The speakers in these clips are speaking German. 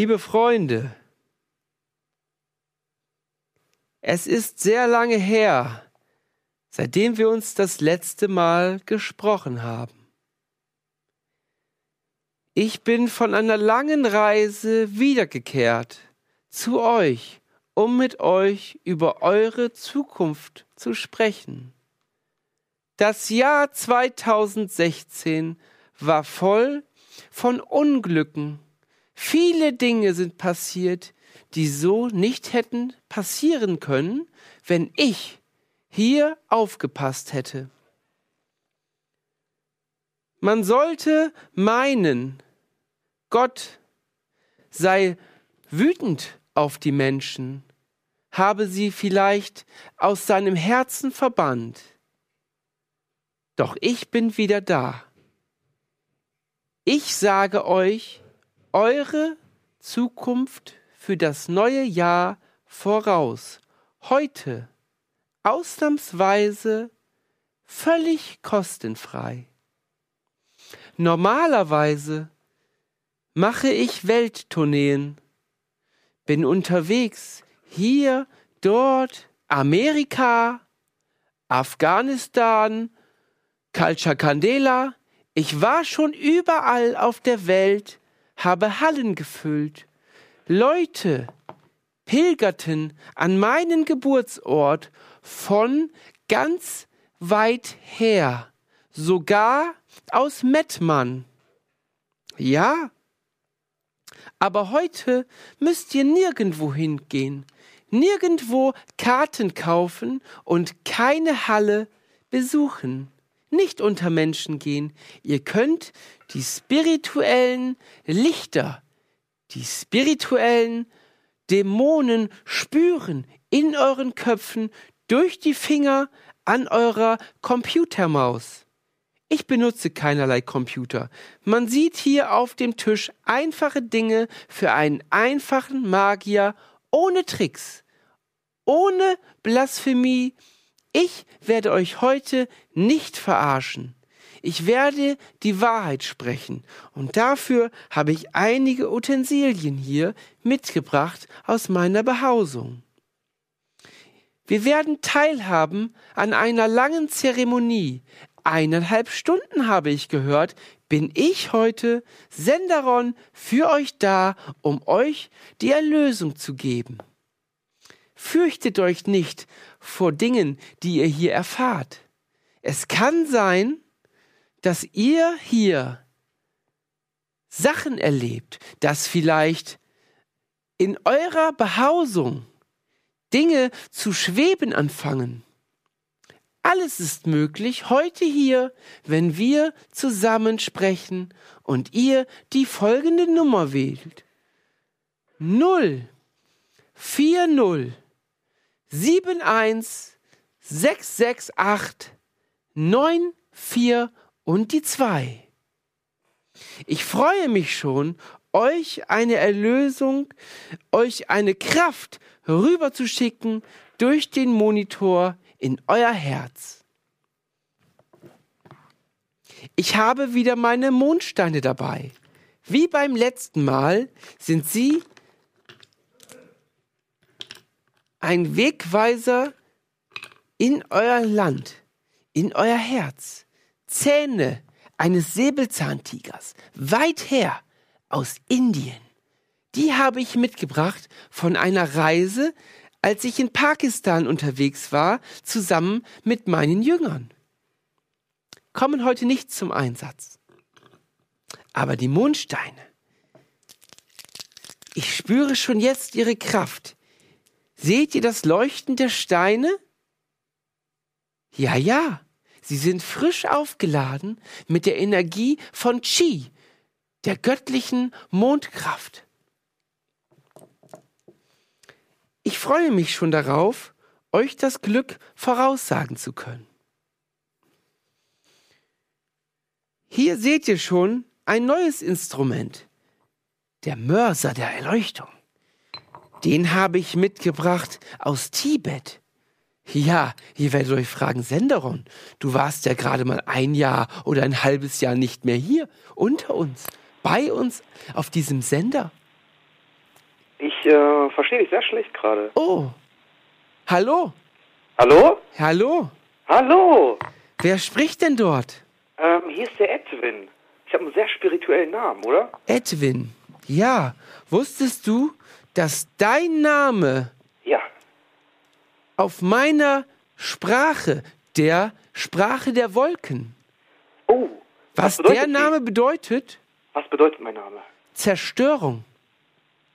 Liebe Freunde, es ist sehr lange her, seitdem wir uns das letzte Mal gesprochen haben. Ich bin von einer langen Reise wiedergekehrt zu euch, um mit euch über eure Zukunft zu sprechen. Das Jahr 2016 war voll von Unglücken. Viele Dinge sind passiert, die so nicht hätten passieren können, wenn ich hier aufgepasst hätte. Man sollte meinen, Gott sei wütend auf die Menschen, habe sie vielleicht aus seinem Herzen verbannt. Doch ich bin wieder da. Ich sage euch eure Zukunft für das neue Jahr voraus, heute, ausnahmsweise, völlig kostenfrei. Normalerweise mache ich Welttourneen bin unterwegs, hier, dort, Amerika, Afghanistan, Culture Candela. Ich war schon überall auf der Welt, habe Hallen gefüllt. Leute pilgerten an meinen Geburtsort von ganz weit her, sogar aus Mettmann. Ja, aber heute müsst ihr nirgendwo hingehen, nirgendwo Karten kaufen und keine Halle besuchen, nicht unter Menschen gehen. Ihr könnt die spirituellen Lichter, die spirituellen Dämonen spüren in euren Köpfen durch die Finger an eurer Computermaus. Ich benutze keinerlei Computer. Man sieht hier auf dem Tisch einfache Dinge für einen einfachen Magier ohne Tricks, ohne Blasphemie. Ich werde euch heute nicht verarschen. Ich werde die Wahrheit sprechen und dafür habe ich einige Utensilien hier mitgebracht aus meiner Behausung. Wir werden teilhaben an einer langen Zeremonie, eineinhalb Stunden habe ich gehört, bin ich heute Senderon für euch da, um euch die Erlösung zu geben. Fürchtet euch nicht vor Dingen, die ihr hier erfahrt. Es kann sein, dass ihr hier Sachen erlebt, dass vielleicht in eurer Behausung Dinge zu schweben anfangen alles ist möglich heute hier, wenn wir zusammen sprechen und ihr die folgende Nummer wählt. 0 40 71 668 94 und die 2. Ich freue mich schon, euch eine Erlösung, euch eine Kraft rüberzuschicken durch den Monitor in euer Herz. Ich habe wieder meine Mondsteine dabei. Wie beim letzten Mal sind sie ein Wegweiser in euer Land, in euer Herz. Zähne eines Säbelzahntigers, weit her aus Indien. Die habe ich mitgebracht von einer Reise als ich in Pakistan unterwegs war, zusammen mit meinen Jüngern. Kommen heute nicht zum Einsatz. Aber die Mondsteine, ich spüre schon jetzt ihre Kraft. Seht ihr das Leuchten der Steine? Ja, ja, sie sind frisch aufgeladen mit der Energie von Chi, der göttlichen Mondkraft. Ich freue mich schon darauf, euch das Glück voraussagen zu können. Hier seht ihr schon ein neues Instrument, der Mörser der Erleuchtung. Den habe ich mitgebracht aus Tibet. Ja, ihr werdet euch fragen, Senderon, du warst ja gerade mal ein Jahr oder ein halbes Jahr nicht mehr hier, unter uns, bei uns, auf diesem Sender. Ich äh, verstehe dich sehr schlecht gerade. Oh, hallo, Hallo? hallo, Hallo? wer spricht denn dort? Ähm, hier ist der Edwin. Ich habe einen sehr spirituellen Namen, oder? Edwin, ja, wusstest du, dass dein Name. Auf meiner Sprache, der Sprache der Wolken, Oh. was bedeutet der die? Name bedeutet? Was bedeutet mein Name? Zerstörung.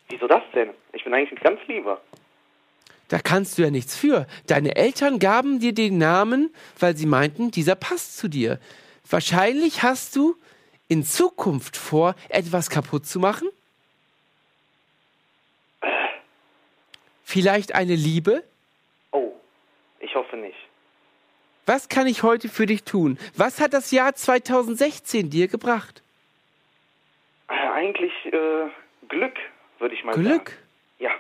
Wieso das denn? Ich bin eigentlich ein ganz lieber. Da kannst du ja nichts für. Deine Eltern gaben dir den Namen, weil sie meinten, dieser passt zu dir. Wahrscheinlich hast du in Zukunft vor, etwas kaputt zu machen? Vielleicht eine Liebe? Ich hoffe nicht. Was kann ich heute für dich tun? Was hat das Jahr 2016 dir gebracht? Eigentlich äh, Glück, würde ich mal sagen. Glück. Ja.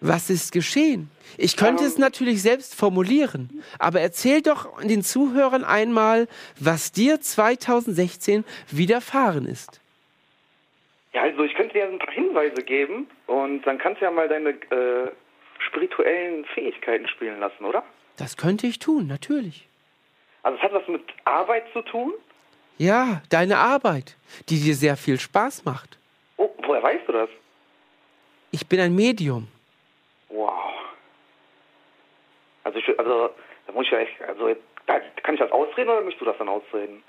Was ist geschehen? Ich könnte Ähm. es natürlich selbst formulieren, aber erzähl doch den Zuhörern einmal, was dir 2016 widerfahren ist. Ja, also ich könnte dir ein paar Hinweise geben und dann kannst du ja mal deine äh, spirituellen Fähigkeiten spielen lassen, oder? Das könnte ich tun, natürlich. Also es hat was mit Arbeit zu tun. Ja, deine Arbeit, die dir sehr viel Spaß macht. Oh, woher weißt du das? Ich bin ein Medium. Wow. Also, ich, also da muss ich ja echt, also da, kann ich das ausreden oder möchtest du das dann ausreden?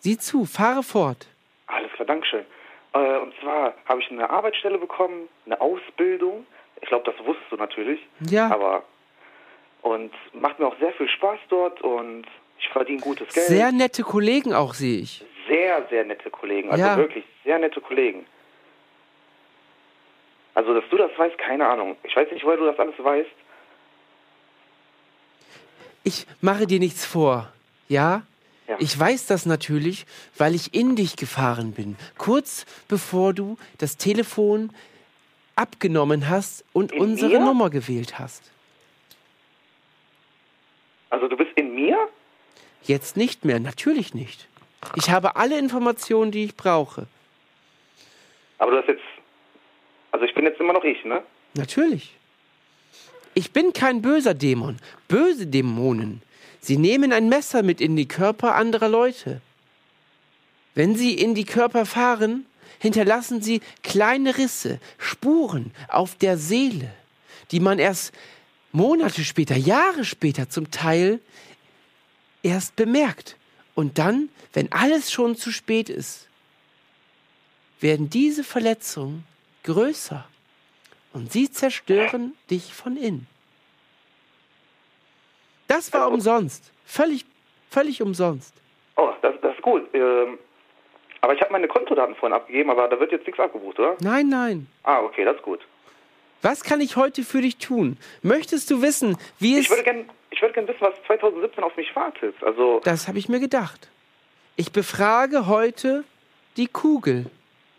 Sieh zu, fahre fort. Alles klar, Dankeschön. Äh, und zwar habe ich eine Arbeitsstelle bekommen, eine Ausbildung. Ich glaube, das wusstest du natürlich. Ja. Aber und macht mir auch sehr viel Spaß dort und ich verdiene gutes Geld. Sehr nette Kollegen auch, sehe ich. sehr, sehr nette Kollegen. Also Ja. wirklich sehr nette Kollegen. Also, dass du das weißt, keine Ahnung. Ich weiß nicht, woher du das alles weißt. Ich mache dir nichts vor, ja? Ja. Ich weiß das natürlich, weil ich in dich gefahren bin, kurz bevor du das Telefon abgenommen hast und In unsere mir? Nummer gewählt hast. Also, du bist in mir? Jetzt nicht mehr, natürlich nicht. Ich habe alle Informationen, die ich brauche. Aber du hast jetzt. Also, ich bin jetzt immer noch ich, ne? Natürlich. Ich bin kein böser Dämon. Böse Dämonen. Sie nehmen ein Messer mit in die Körper anderer Leute. Wenn sie in die Körper fahren, hinterlassen sie kleine Risse, Spuren auf der Seele, die man erst Monate später, Jahre später zum Teil erst bemerkt. Und dann, wenn alles schon zu spät ist, werden diese Verletzungen größer und sie zerstören dich von innen. Das war umsonst. Völlig, völlig umsonst. Oh, das, das ist gut. Ähm, aber ich habe meine Kontodaten vorhin abgegeben, aber da wird jetzt nichts abgebucht, oder? Nein, nein. Ah, okay, das ist gut. Was kann ich heute für dich tun? Möchtest du wissen, wie es... Ich würde gerne gern wissen, was 2017 auf mich wartet. Also, Das habe ich mir gedacht. Ich befrage heute die Kugel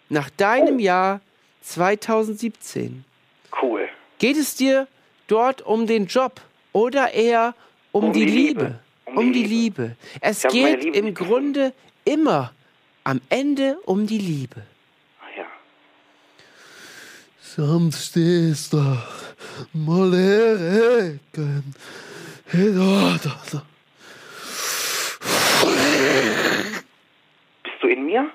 nach deinem Oh. Jahr 2017. cool. Geht es dir dort um den Job oder eher um, Um die, die Liebe? Liebe. Um, die Liebe. Es habe meine geht Liebe im Grunde immer am Ende um die Liebe. Samstista, molereken, hedata. Bist du in mir?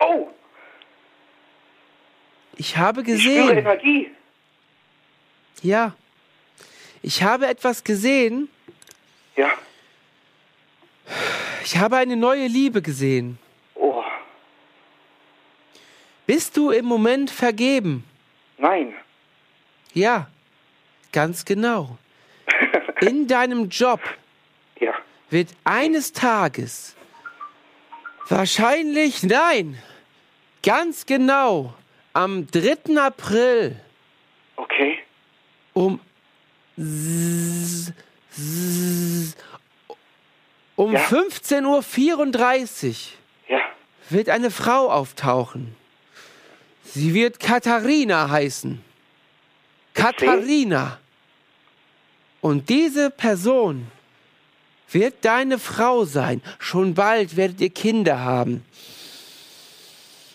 Oh, Ich habe ich spüre gesehen, Energie. ja, ich habe etwas gesehen. Ja. Ich habe eine neue Liebe gesehen. Oh, Bist du im Moment vergeben? nein. Ja, ganz genau. In deinem Job Ja. wird eines Tages wahrscheinlich, nein, ganz genau am 3. April Okay. um s- s- um Ja. 15.34 Uhr Ja. wird eine Frau auftauchen. Sie wird Katharina heißen. Katharina. Und diese Person wird deine Frau sein. Schon bald werdet ihr Kinder haben.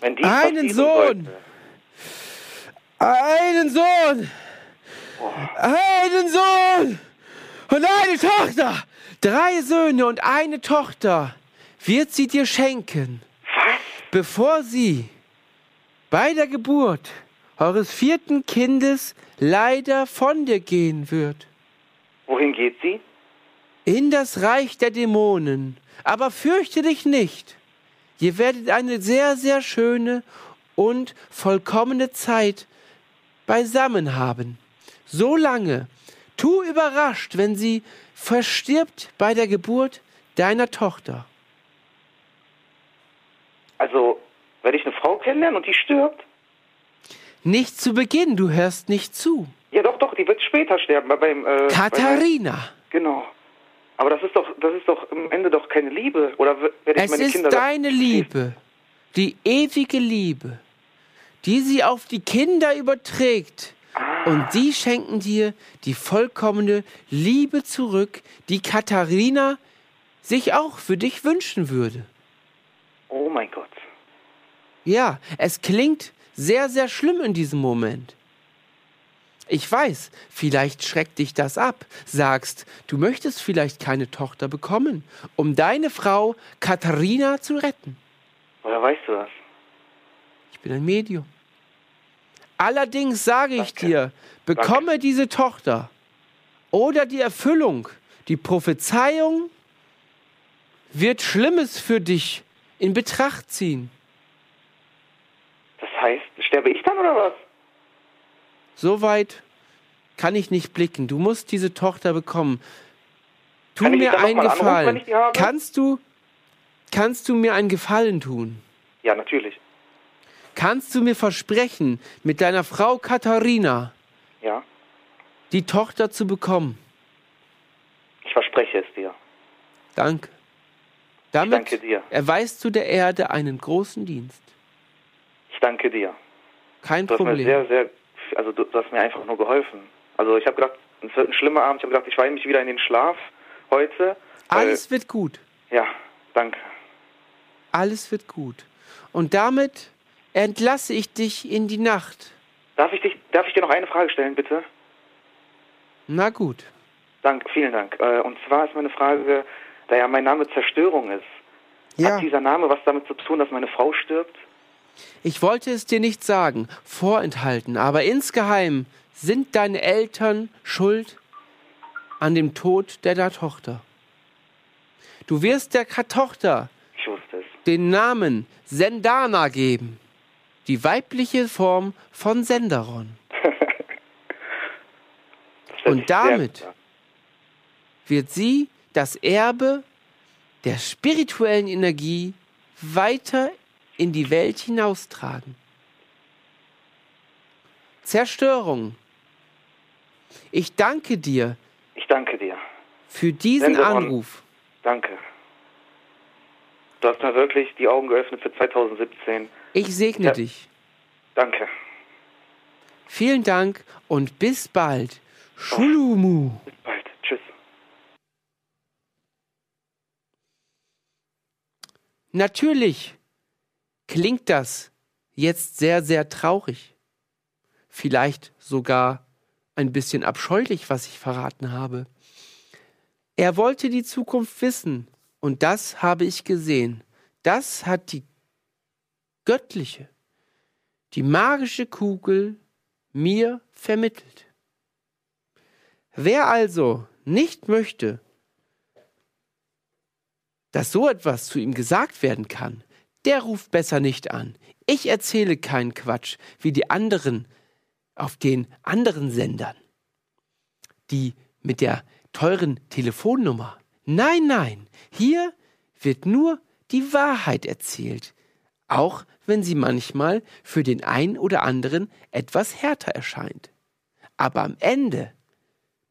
Einen Sohn. Einen Sohn! Einen Sohn! Und eine Tochter! Drei Söhne und eine Tochter wird sie dir schenken, bevor sie bei der Geburt eures vierten Kindes leider von dir gehen wird. Wohin geht sie? In das Reich der Dämonen. Aber fürchte dich nicht. Ihr werdet eine sehr, sehr schöne und vollkommene Zeit beisammen haben. So lange. Tu überrascht, wenn sie verstirbt bei der Geburt deiner Tochter. Also, werde ich eine Frau kennenlernen und die stirbt? Nicht zu Beginn, du hörst nicht zu. Ja, doch, doch, die wird später sterben. Bei, beim, äh, Katharina, Bei, genau. Aber das ist doch, das ist doch am Ende doch keine Liebe. Oder werde ich es meine ist Kinder... deine Liebe, die ewige Liebe, die sie auf die Kinder überträgt. Und sie schenken dir die vollkommene Liebe zurück, die Katharina sich auch für dich wünschen würde. Oh mein Gott. Ja, es klingt sehr, sehr schlimm in diesem Moment. Ich weiß, vielleicht schreckt dich das ab, sagst, du möchtest vielleicht keine Tochter bekommen, um deine Frau Katharina zu retten. Woher weißt du das? Ich bin ein Medium. Allerdings sage ich Danke. dir, bekomme diese Tochter oder die Erfüllung, die Prophezeiung wird Schlimmes für dich in Betracht ziehen. Das heißt, sterbe ich dann oder was? So weit kann ich nicht blicken. Du musst diese Tochter bekommen. Tu mir einen anrufen, Gefallen. habe? Kannst du, kannst du mir einen Gefallen tun? Ja, natürlich. Kannst du mir versprechen, mit deiner Frau Katharina Ja. die Tochter zu bekommen? Ich verspreche es dir. Danke. Damit danke dir. erweist du der Erde einen großen Dienst. Ich danke dir. Kein Du Problem. sehr, sehr, also du, du hast mir einfach nur geholfen. Also ich habe gedacht, es wird ein schlimmer Abend. Ich habe gedacht, ich weine mich wieder in den Schlaf heute. Alles wird gut. Ja, danke. Alles wird gut. Und damit entlasse ich dich in die Nacht. Darf ich, dich, darf ich dir noch eine Frage stellen, bitte? Na gut. Dank, vielen Dank. Äh, Und zwar ist meine Frage, da ja mein Name Zerstörung ist, Ja, hat dieser Name was damit zu tun, dass meine Frau stirbt? ich wollte es dir nicht sagen, vorenthalten, aber insgeheim sind deine Eltern schuld an dem Tod deiner Tochter. Du wirst der Tochter den Namen Sendana geben, die weibliche Form von Senderon. Und damit- wird sie das Erbe der spirituellen Energie weiter in die Welt hinaustragen. Zerstörung. Ich danke dir Ich danke dir. für diesen Senderon. Anruf. Danke. Du hast mir wirklich die Augen geöffnet für 2017. Ich segne Ja. dich. Danke. Vielen Dank und bis bald. Schulumu. Bis bald. Tschüss. Natürlich klingt das jetzt sehr, sehr traurig. Vielleicht sogar ein bisschen abscheulich, was ich verraten habe. Er wollte die Zukunft wissen und das habe ich gesehen. Das hat die göttliche, die magische Kugel mir vermittelt. Wer also nicht möchte, dass so etwas zu ihm gesagt werden kann, der ruft besser nicht an. Ich erzähle keinen Quatsch wie die anderen auf den anderen Sendern, die mit der teuren Telefonnummer. Nein, nein, hier wird nur die Wahrheit erzählt, auch wenn sie manchmal für den einen oder anderen etwas härter erscheint. Aber am Ende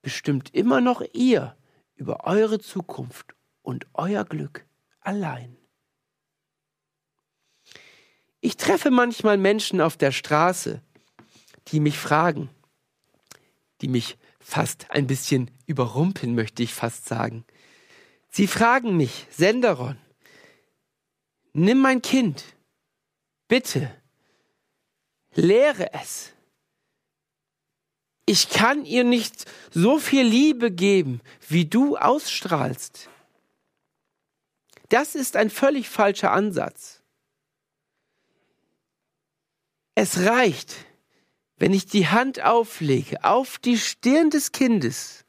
bestimmt immer noch ihr über eure Zukunft und euer Glück allein. Ich treffe manchmal Menschen auf der Straße, die mich fragen, die mich fast ein bisschen überrumpeln, möchte ich fast sagen. Sie fragen mich, Senderon, nimm mein Kind, bitte, lehre es. Ich kann ihr nicht so viel Liebe geben, wie du ausstrahlst. Das ist ein völlig falscher Ansatz. Es reicht, wenn ich die Hand auflege auf die Stirn des Kindes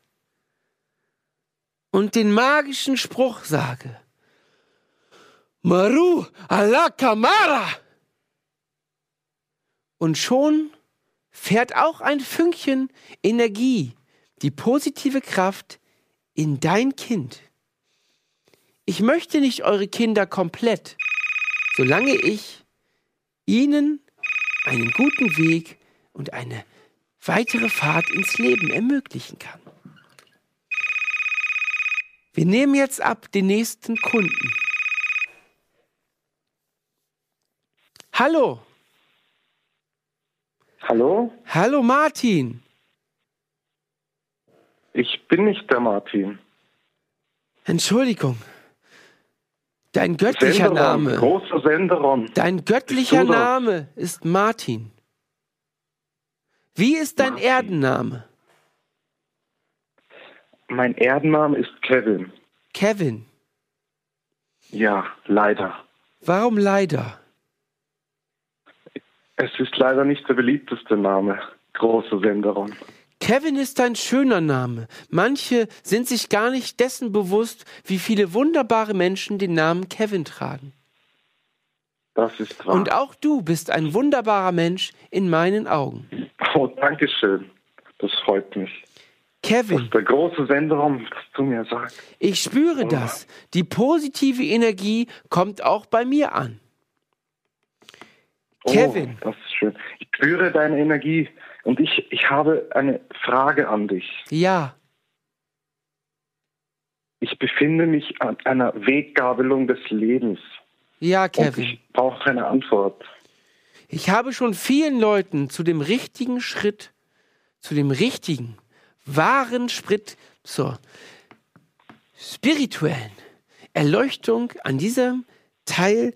und den magischen Spruch sage, Maru ala Kamara. Und schon fährt auch ein Fünkchen Energie, die positive Kraft in dein Kind. Ich möchte nicht eure Kinder komplett, solange ich ihnen einen guten Weg und eine weitere Fahrt ins Leben ermöglichen kann. Wir nehmen jetzt ab den nächsten Kunden. Hallo. Hallo? Hallo Martin. Ich bin nicht der Martin. Entschuldigung. Dein göttlicher Senderon, Name. Großer Senderon. Dein göttlicher? Name ist Martin. Wie ist dein Martin. Erdenname? Mein Erdenname ist Kevin. Kevin. Ja, leider. Warum leider? Es ist leider nicht der beliebteste Name. Großer Senderon. Kevin ist ein schöner Name. Manche sind sich gar nicht dessen bewusst, wie viele wunderbare Menschen den Namen Kevin tragen. Das ist wahr. Und auch du bist ein wunderbarer Mensch in meinen Augen. oh, danke schön. Das freut mich. Kevin, Der große Senderon, das du mir sagst. ich spüre das. Die positive Energie kommt auch bei mir an. Oh, Kevin. das ist schön. Ich spüre deine Energie und ich, ich habe eine Frage an dich. Ja, Ich befinde mich an einer Weggabelung des Lebens. ja, Und Kevin. ich brauche eine Antwort. Ich habe schon vielen Leuten zu dem richtigen Schritt, zu dem richtigen, wahren Schritt zur spirituellen Erleuchtung an diesem Teil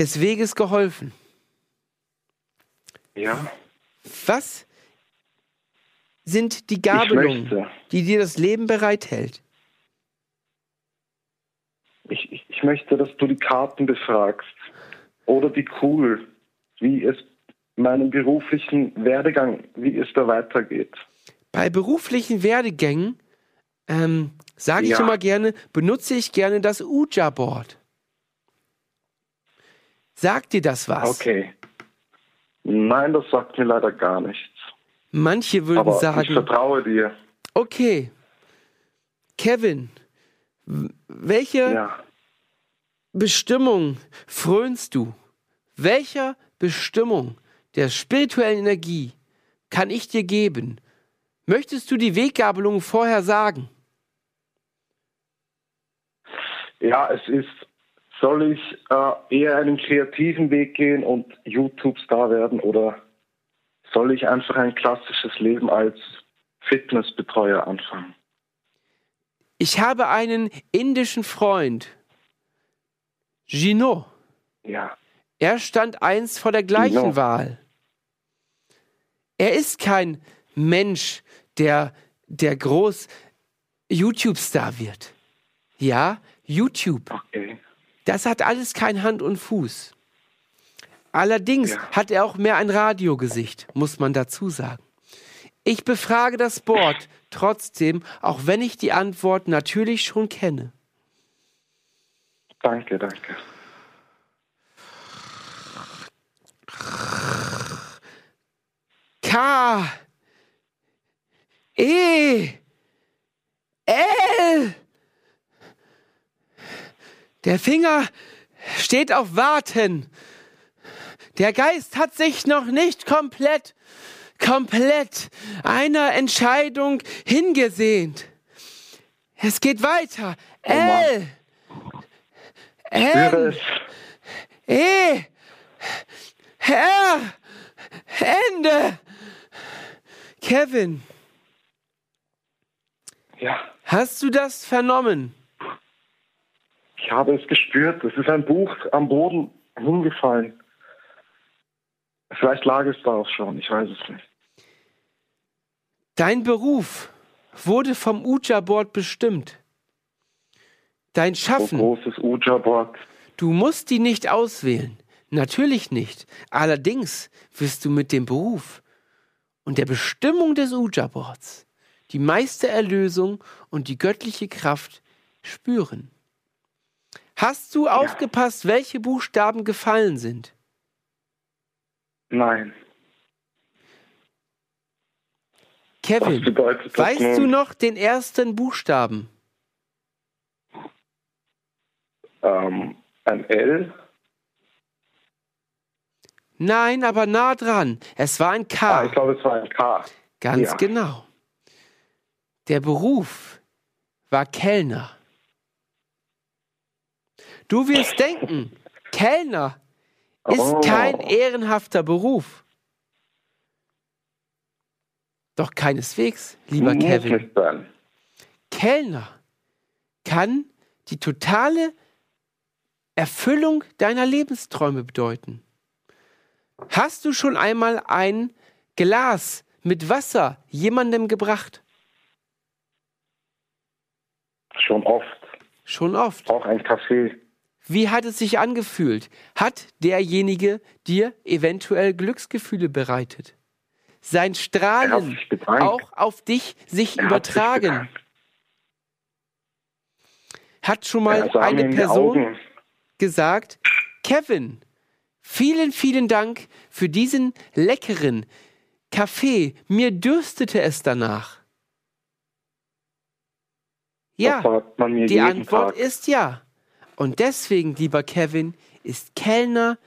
des Weges geholfen. Ja. Was sind die Gabelungen, die dir das Leben bereithält? Ich, ich, ich möchte, dass du die Karten befragst. Oder die Kugel, wie es meinem beruflichen Werdegang, wie es da weitergeht. Bei beruflichen Werdegängen ähm, sage ich Ja. immer gerne, benutze ich gerne das Uja-Board. Sagt dir das was? Okay. Nein, das sagt mir leider gar nichts. Manche würden Aber ich sagen, vertraue dir. okay, Kevin, welche Ja. Bestimmung frönst du? Welcher Bestimmung der spirituellen Energie kann ich dir geben? Möchtest du die Weggabelung vorher sagen? Ja, es ist, soll ich äh, eher einen kreativen Weg gehen und YouTube-Star werden oder soll ich einfach ein klassisches Leben als Fitnessbetreuer anfangen? Ich habe einen indischen Freund, Gino. Ja. Er stand einst vor der gleichen Genau. Wahl. Er ist kein Mensch, der, der groß YouTube-Star wird. Ja, YouTube. Okay. Das hat alles kein Hand und Fuß. Allerdings Ja. hat er auch mehr ein Radiogesicht, muss man dazu sagen. Ich befrage das Board trotzdem, auch wenn ich die Antwort natürlich schon kenne. Danke, danke. K. E. L. Der Finger steht auf Warten. Der Geist hat sich noch nicht komplett, komplett einer Entscheidung hingesehnt. Es geht weiter. Oh. L. Es. E. R. Ende. Kevin, Ja, hast du das vernommen? Ich habe es gespürt. Es ist ein Buch am Boden hingefallen. Vielleicht lag es da auch schon, ich weiß es nicht. Dein Beruf wurde vom Uja-Board bestimmt. Dein So Schaffen, großes Uja-Board. du musst die nicht auswählen. Natürlich nicht. Allerdings wirst du mit dem Beruf und der Bestimmung des Uja-Boards die meiste Erlösung und die göttliche Kraft spüren. Hast du aufgepasst, welche Buchstaben gefallen sind? Nein. Kevin, weißt nun? du noch den ersten Buchstaben? Ähm, ein L? Nein, aber nah dran. Es war ein Ah, K. ich glaube, es war ein K. Ganz ja. genau. Der Beruf war Kellner. Du wirst denken, Kellner ist Oh. kein ehrenhafter Beruf. Doch keineswegs, lieber Muss Kevin. nicht sein. Kellner kann die totale Erfüllung deiner Lebensträume bedeuten. Hast du schon einmal ein Glas mit Wasser jemandem gebracht? Schon oft. Schon oft. Auch ein Kaffee. Wie hat es sich angefühlt? Hat derjenige dir eventuell Glücksgefühle bereitet? Sein hat Strahlen auch auf dich sich Er hat übertragen? bedankt. Hat schon mal eine Person gesagt, Kevin, vielen, vielen Dank für diesen leckeren Kaffee. Mir dürstete es danach. Ja, die Antwort Tag. ist ja. Und deswegen, lieber Kevin, ist Kellner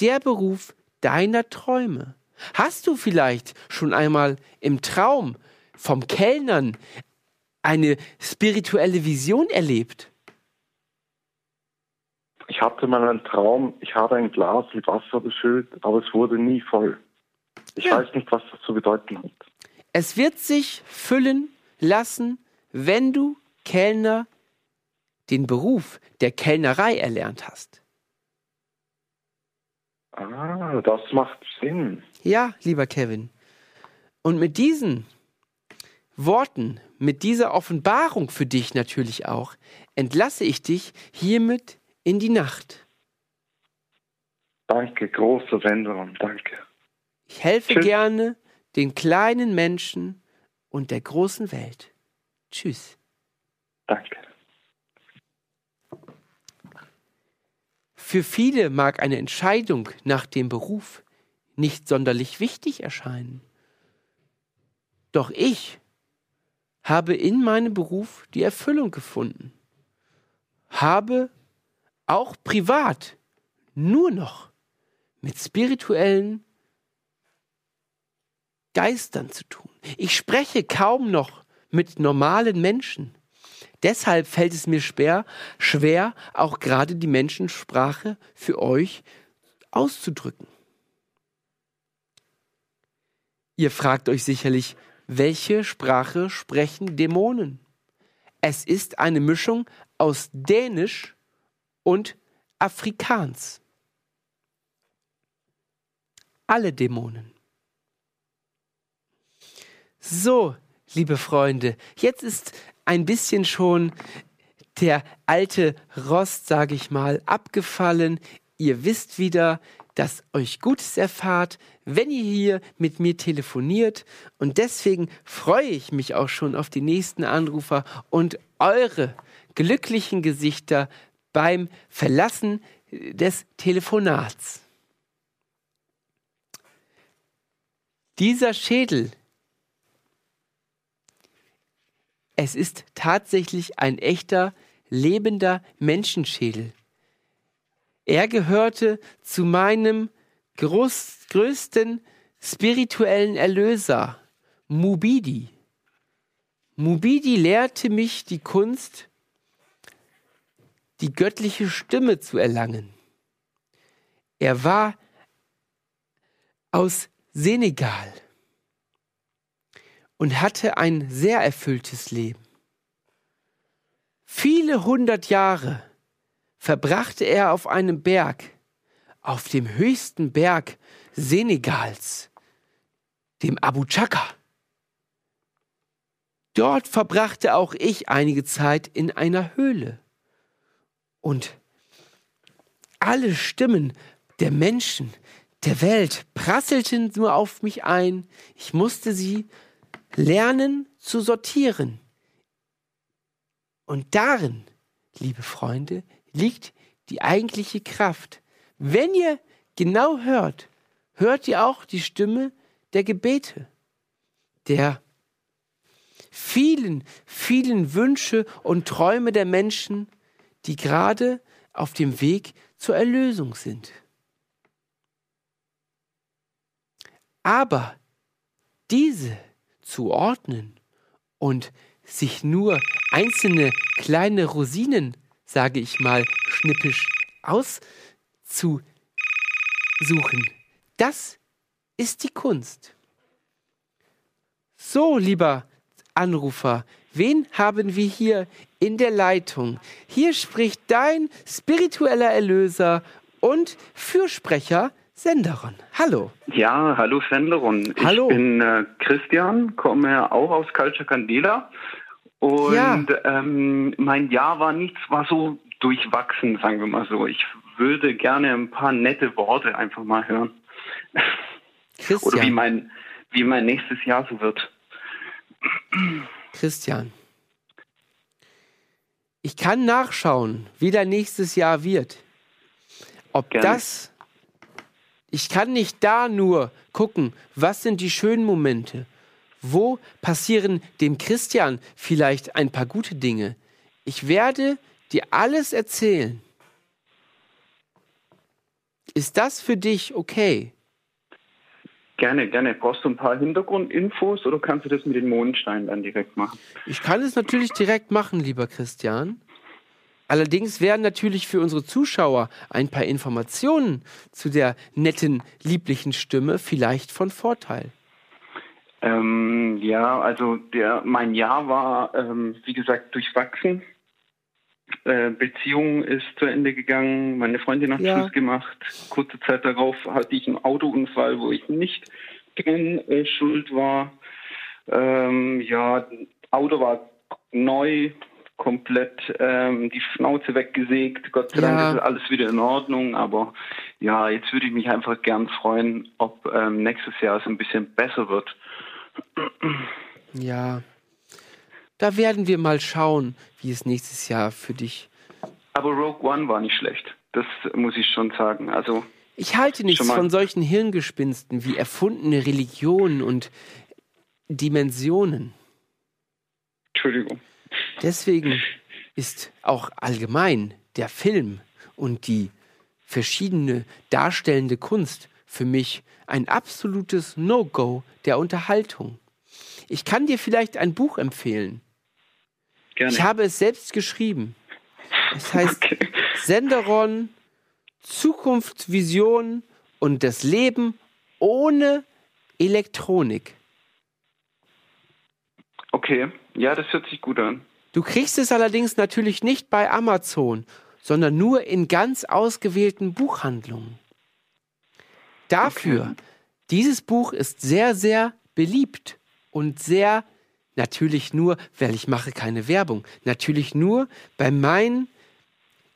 der Beruf deiner Träume. Hast du vielleicht schon einmal im Traum vom Kellnern eine spirituelle Vision erlebt? Ich hatte mal einen Traum, ich habe ein Glas mit Wasser befüllt, aber es wurde nie voll. Ich Ja. weiß nicht, was das zu bedeuten hat. Es wird sich füllen lassen, wenn du Kellner den Beruf der Kellnerei erlernt hast. Ah, das macht Sinn. Ja, lieber Kevin. Und mit diesen Worten, mit dieser Offenbarung für dich natürlich auch, entlasse ich dich hiermit in die Nacht. Danke, große Sendung, danke. Ich helfe Tschüss. gerne den kleinen Menschen und der großen Welt. Tschüss. Danke. Für viele mag eine Entscheidung nach dem Beruf nicht sonderlich wichtig erscheinen. Doch ich habe in meinem Beruf die Erfüllung gefunden. Habe auch privat nur noch mit spirituellen Geistern zu tun. Ich spreche kaum noch mit normalen Menschen. Deshalb fällt es mir schwer, schwer, auch gerade die Menschensprache für euch auszudrücken. Ihr fragt euch sicherlich, welche Sprache sprechen Dämonen? Es ist eine Mischung aus Dänisch und Afrikaans. Alle Dämonen. So, liebe Freunde, jetzt ist ein bisschen schon der alte Rost, sage ich mal, abgefallen. Ihr wisst wieder, dass euch Gutes erfahrt, wenn ihr hier mit mir telefoniert. Und deswegen freue ich mich auch schon auf die nächsten Anrufer und eure glücklichen Gesichter beim Verlassen des Telefonats. Dieser Schädel es ist tatsächlich ein echter, lebender Menschenschädel. Er gehörte zu meinem groß, größten spirituellen Erlöser, Mubidi. Mubidi lehrte mich die Kunst, die göttliche Stimme zu erlangen. Er war aus Senegal und hatte ein sehr erfülltes Leben. Viele hundert Jahre verbrachte er auf einem Berg, auf dem höchsten Berg Senegals, dem Abu Chaka. Dort verbrachte auch ich einige Zeit in einer Höhle. Und alle Stimmen der Menschen, der Welt prasselten nur auf mich ein. Ich musste sie lernen zu sortieren. Und darin, liebe Freunde, liegt die eigentliche Kraft. Wenn ihr genau hört, hört ihr auch die Stimme der Gebete, der vielen, vielen Wünsche und Träume der Menschen, die gerade auf dem Weg zur Erlösung sind. Aber diese zu ordnen und sich nur einzelne kleine Rosinen, sage ich mal, schnippisch auszusuchen, das ist die Kunst. So, lieber Anrufer, wen haben wir hier in der Leitung? Hier spricht dein spiritueller Erlöser und Fürsprecher Senderon. Hallo. Ja, hallo Senderon. Hallo. Ich bin äh, Christian, komme auch aus Culture Candela. Und Ja. ähm, mein Jahr war nichts, war so durchwachsen, sagen wir mal so. Ich würde gerne ein paar nette Worte einfach mal hören. Oder wie Christian. mein, wie mein nächstes Jahr so wird. Christian. Ich kann nachschauen, wie dein nächstes Jahr wird. Ob Gerne. das. Ich kann nicht da nur gucken, was sind die schönen Momente. Wo passieren dem Christian vielleicht ein paar gute Dinge. Ich werde dir alles erzählen. Ist das für dich okay? Gerne, gerne. Brauchst du ein paar Hintergrundinfos oder kannst du das mit den Mondsteinen dann direkt machen? Ich kann es natürlich direkt machen, lieber Christian. Allerdings wären natürlich für unsere Zuschauer ein paar Informationen zu der netten, lieblichen Stimme vielleicht von Vorteil. Ähm, ja, also der, mein Jahr war, ähm, wie gesagt, durchwachsen. Äh, Beziehung ist zu Ende gegangen, meine Freundin hat Ja. Schluss gemacht. Kurze Zeit darauf hatte ich einen Autounfall, wo ich nicht dran äh, schuld war. Ähm, ja, Auto war neu, komplett ähm, die Schnauze weggesägt. Gott sei Ja. Dank ist alles wieder in Ordnung. Aber ja, jetzt würde ich mich einfach gern freuen, ob ähm, nächstes Jahr es ein bisschen besser wird. Ja. Da werden wir mal schauen, wie es nächstes Jahr für dich. Aber Rogue One war nicht schlecht. Das muss ich schon sagen. Also, Ich halte nichts von solchen Hirngespinsten wie erfundene Religionen und Dimensionen. Entschuldigung. Deswegen ist auch allgemein der Film und die verschiedene darstellende Kunst für mich ein absolutes No-Go der Unterhaltung. Ich kann dir vielleicht ein Buch empfehlen. Gerne. Ich habe es selbst geschrieben. Es heißt Okay. Senderon, Zukunftsvision und das Leben ohne Elektronik. okay, ja, das hört sich gut an. Du kriegst es allerdings natürlich nicht bei Amazon, sondern nur in ganz ausgewählten Buchhandlungen. Dafür, dieses Buch ist sehr, sehr beliebt und sehr, natürlich nur, weil ich mache keine Werbung, natürlich nur bei meinen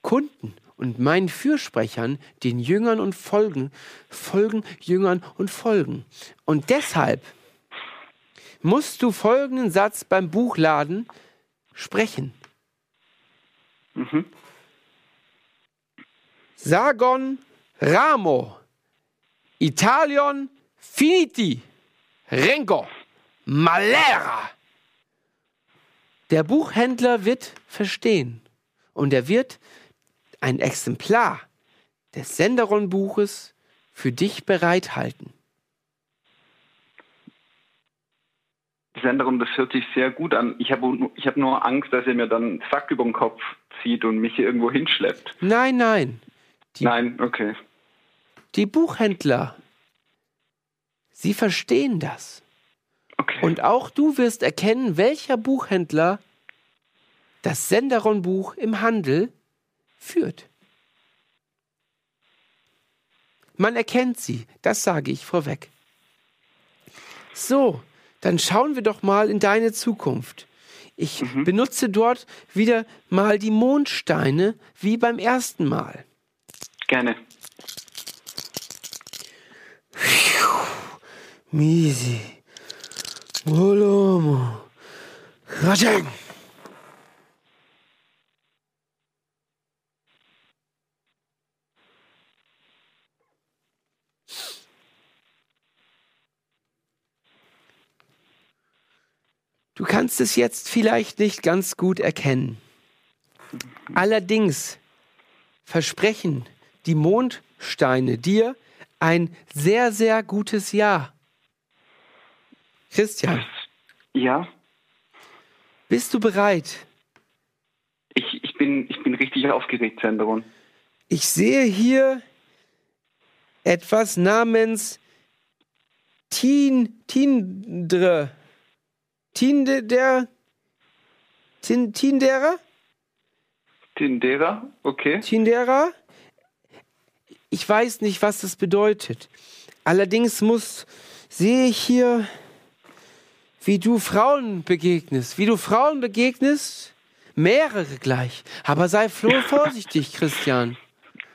Kunden und meinen Fürsprechern, den Jüngern und Folgen, Folgen, Jüngern und Folgen. Und deshalb musst du folgenden Satz beim Buchladen sprechen. Mhm. Sagon Ramo. Italion finiti. Rengo. Malera. Der Buchhändler wird verstehen und er wird ein Exemplar des Senderon-Buches für dich bereithalten. Senderin, das hört sich sehr gut an. Ich habe ich hab nur Angst, dass er mir dann einen Sack über den Kopf zieht und mich hier irgendwo hinschleppt. Nein, nein. Die, Nein, okay. die Buchhändler, sie verstehen das. Okay. Und auch du wirst erkennen, welcher Buchhändler das Senderon-Buch im Handel führt. Man erkennt sie, das sage ich vorweg. So, dann schauen wir doch mal in deine Zukunft. Ich benutze dort wieder mal die Mondsteine wie beim ersten Mal. Gerne. Misi. Molomo. Rajang. Kannst es jetzt vielleicht nicht ganz gut erkennen. Allerdings versprechen die Mondsteine dir ein sehr, sehr gutes Jahr. Christian, Ja, bist du bereit? ich, ich, bin, ich bin richtig aufgeregt, Senderin. Ich sehe hier etwas namens Tin, Tindre. Tinde, der, Tin, Tindera? Tindera, okay. Tindera? Ich weiß nicht, was das bedeutet. Allerdings muss, sehe ich hier, wie du Frauen begegnest. Wie du Frauen begegnest, mehrere gleich. Aber sei floh vorsichtig, Christian.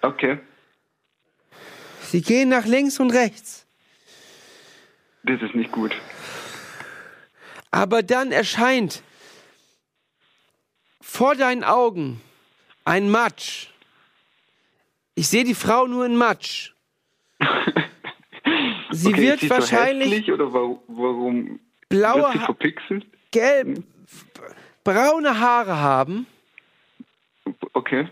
Okay. Sie gehen nach links und rechts. Das ist nicht gut. Aber dann erscheint vor deinen Augen ein Matsch. Ich sehe die Frau nur in Matsch. Sie okay, wird wahrscheinlich So oder warum, blaue, wird verpixelt? gelb, braune Haare haben Okay.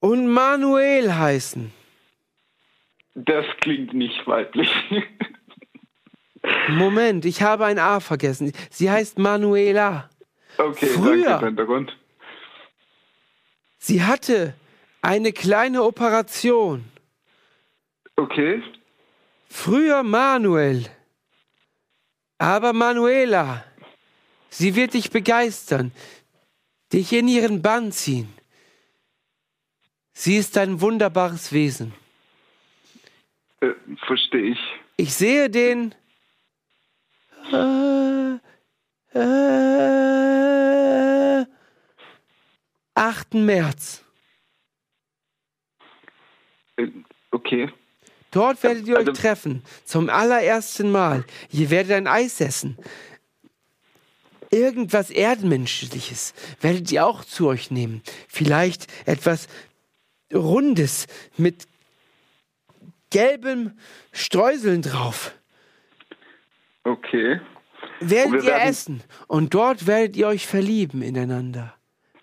und Manuel heißen. Das klingt nicht weiblich. Moment, ich habe ein A vergessen. Sie heißt Manuela. okay, Früher. danke, Hintergrund. Sie hatte eine kleine Operation. Okay. Früher Manuel. Aber Manuela, sie wird dich begeistern, dich in ihren Bann ziehen. Sie ist ein wunderbares Wesen. Äh, verstehe ich. Ich sehe den äh, äh, 8. März. Äh, okay. Dort werdet ihr euch Also- treffen, zum allerersten Mal. Ihr werdet ein Eis essen. Irgendwas Erdmenschliches werdet ihr auch zu euch nehmen. Vielleicht etwas Rundes mit gelbem Streuseln drauf. Okay. Werdet ihr essen und dort werdet ihr euch verlieben ineinander.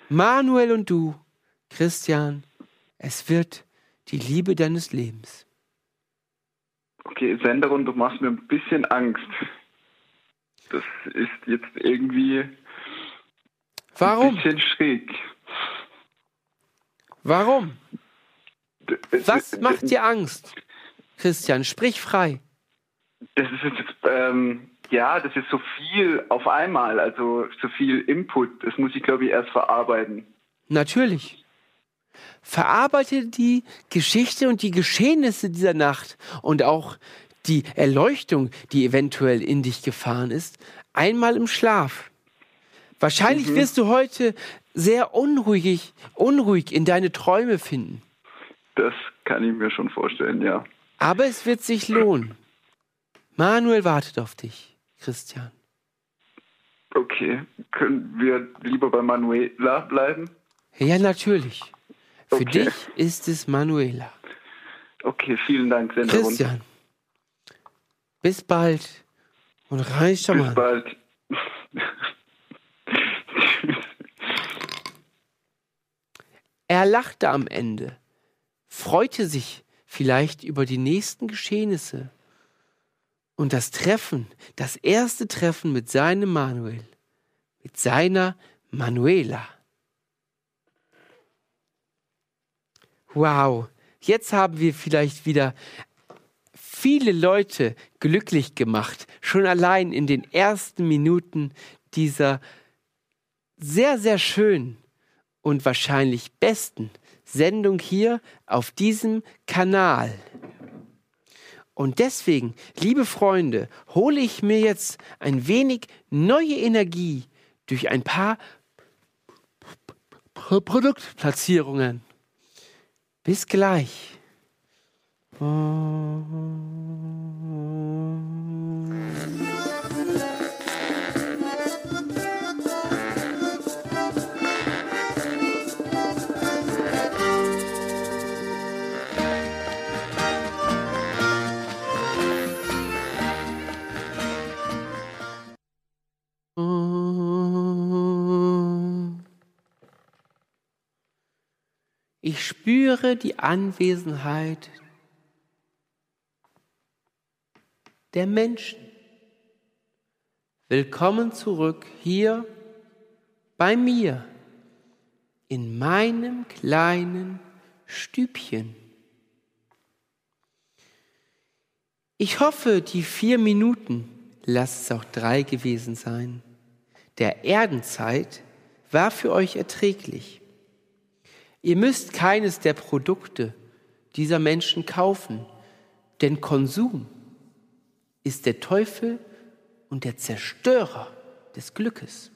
Manuel und du, Christian, es wird die Liebe deines Lebens. Okay, Senderin, du machst mir ein bisschen Angst. Das ist jetzt irgendwie ein Warum? bisschen schräg. Warum? D- Was macht dir Angst? Christian, sprich frei. Das ist jetzt, ähm, ja, das ist so viel auf einmal, also so viel Input. Das muss ich, glaube ich, erst verarbeiten. Natürlich. Verarbeite die Geschichte und die Geschehnisse dieser Nacht und auch die Erleuchtung, die eventuell in dich gefahren ist, einmal im Schlaf. Wahrscheinlich wirst du heute sehr unruhig, unruhig in deine Träume finden. Das kann ich mir schon vorstellen, ja. Aber es wird sich lohnen. Manuel wartet auf dich, Christian. Okay, können wir lieber bei Manuela bleiben? Ja, natürlich. Für okay. dich ist es Manuela. Okay, vielen Dank, Sender Christian. Bis bald und reich Bis bald. er lachte am Ende, freute sich vielleicht über die nächsten Geschehnisse und das Treffen, das erste Treffen mit seinem Manuel, mit seiner Manuela. Wow, jetzt haben wir vielleicht wieder viele Leute glücklich gemacht, schon allein in den ersten Minuten dieser sehr, sehr schönen und wahrscheinlich besten Sendung hier auf diesem Kanal. Und deswegen, liebe Freunde, hole ich mir jetzt ein wenig neue Energie durch ein paar Produktplatzierungen. Bis gleich. Ich spüre die Anwesenheit der Menschen. Willkommen zurück hier bei mir in meinem kleinen Stübchen. Ich hoffe, die vier Minuten, lass es auch drei gewesen sein, der Erdenzeit war für euch erträglich. Ihr müsst keines der Produkte dieser Menschen kaufen, denn Konsum ist der Teufel und der Zerstörer des Glückes.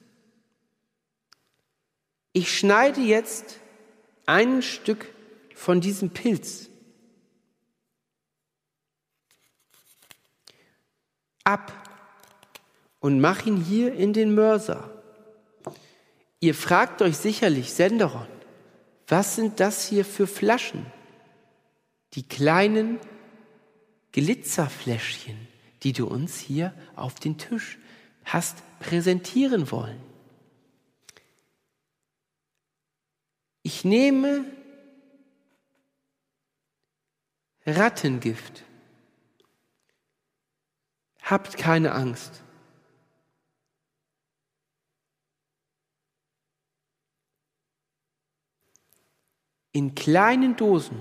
Ich schneide jetzt ein Stück von diesem Pilz ab und mache ihn hier in den Mörser. Ihr fragt euch sicherlich, Senderon, was sind das hier für Flaschen? Die kleinen Glitzerfläschchen, die du uns hier auf den Tisch hast präsentieren wollen. Ich nehme Rattengift. Habt keine Angst. In kleinen Dosen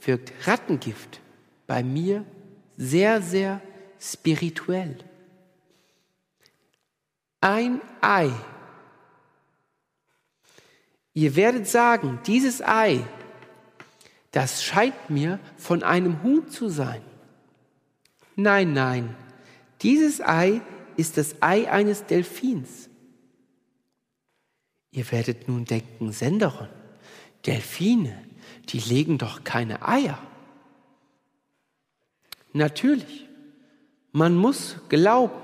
wirkt Rattengift bei mir sehr, sehr spirituell. Ein Ei. Ihr werdet sagen, dieses Ei, das scheint mir von einem Huhn zu sein. Nein, nein, dieses Ei ist das Ei eines Delfins. Ihr werdet nun denken, Senderon, Delfine, die legen doch keine Eier. Natürlich, man muss glauben.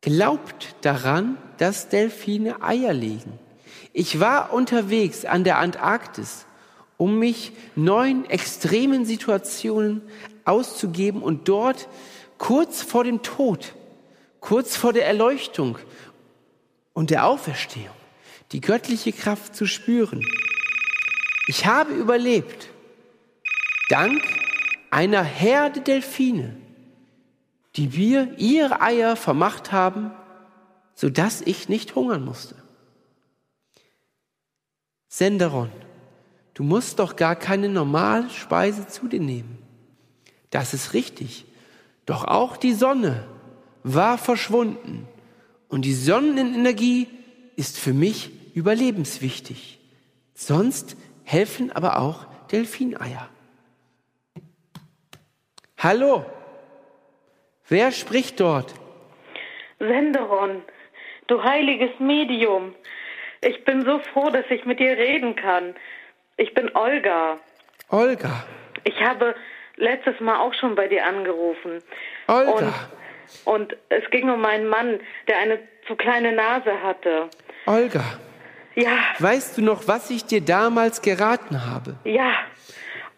Glaubt daran, dass Delfine Eier legen. Ich war unterwegs an der Antarktis, um mich neuen extremen Situationen auszugeben und dort kurz vor dem Tod, kurz vor der Erleuchtung und der Auferstehung die göttliche Kraft zu spüren. Ich habe überlebt, dank einer Herde Delfine, die mir ihre Eier vermacht haben, sodass ich nicht hungern musste. Senderon, du musst doch gar keine normale Speise zu dir nehmen. Das ist richtig. Doch auch die Sonne war verschwunden und die Sonnenenergie ist für mich überlebenswichtig. Sonst helfen aber auch Delfineier. Hallo, wer spricht dort? Senderon, du heiliges Medium. Ich bin so froh, dass ich mit dir reden kann. Ich bin Olga. Olga. Ich habe letztes Mal auch schon bei dir angerufen. Olga. Und, und es ging um meinen Mann, der eine zu kleine Nase hatte. Olga. Ja. Weißt du noch, was ich dir damals geraten habe? Ja.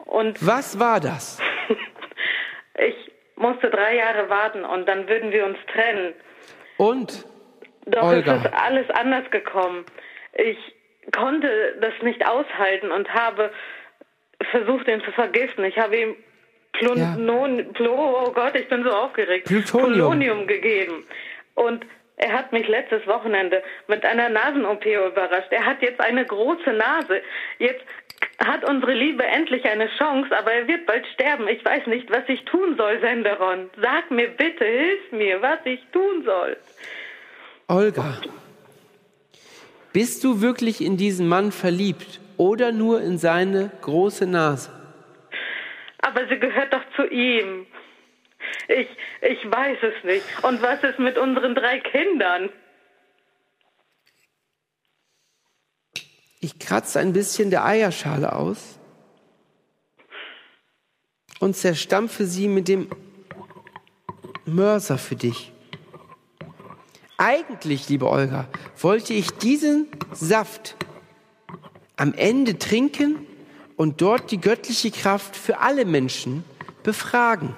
Und was war das? ich musste drei Jahre warten und dann würden wir uns trennen. Und? Doch Olga. es ist alles anders gekommen. Ich konnte das nicht aushalten und habe versucht, ihn zu vergiften. Ich habe ihm Plunon, Plo, oh Gott, ich bin so aufgeregt. Plutonium. Polonium gegeben. Und er hat mich letztes Wochenende mit einer Nasen-OP überrascht. Er hat jetzt eine große Nase. Jetzt hat unsere Liebe endlich eine Chance, aber er wird bald sterben. Ich weiß nicht, was ich tun soll, Senderon. Sag mir bitte, hilf mir, was ich tun soll. Olga, bist du wirklich in diesen Mann verliebt oder nur in seine große Nase? Aber sie gehört doch zu ihm. Ich, ich weiß es nicht. Und was ist mit unseren drei Kindern? Ich kratze ein bisschen der Eierschale aus und zerstampfe sie mit dem Mörser für dich. Eigentlich, liebe Olga, wollte ich diesen Saft am Ende trinken und dort die göttliche Kraft für alle Menschen befragen.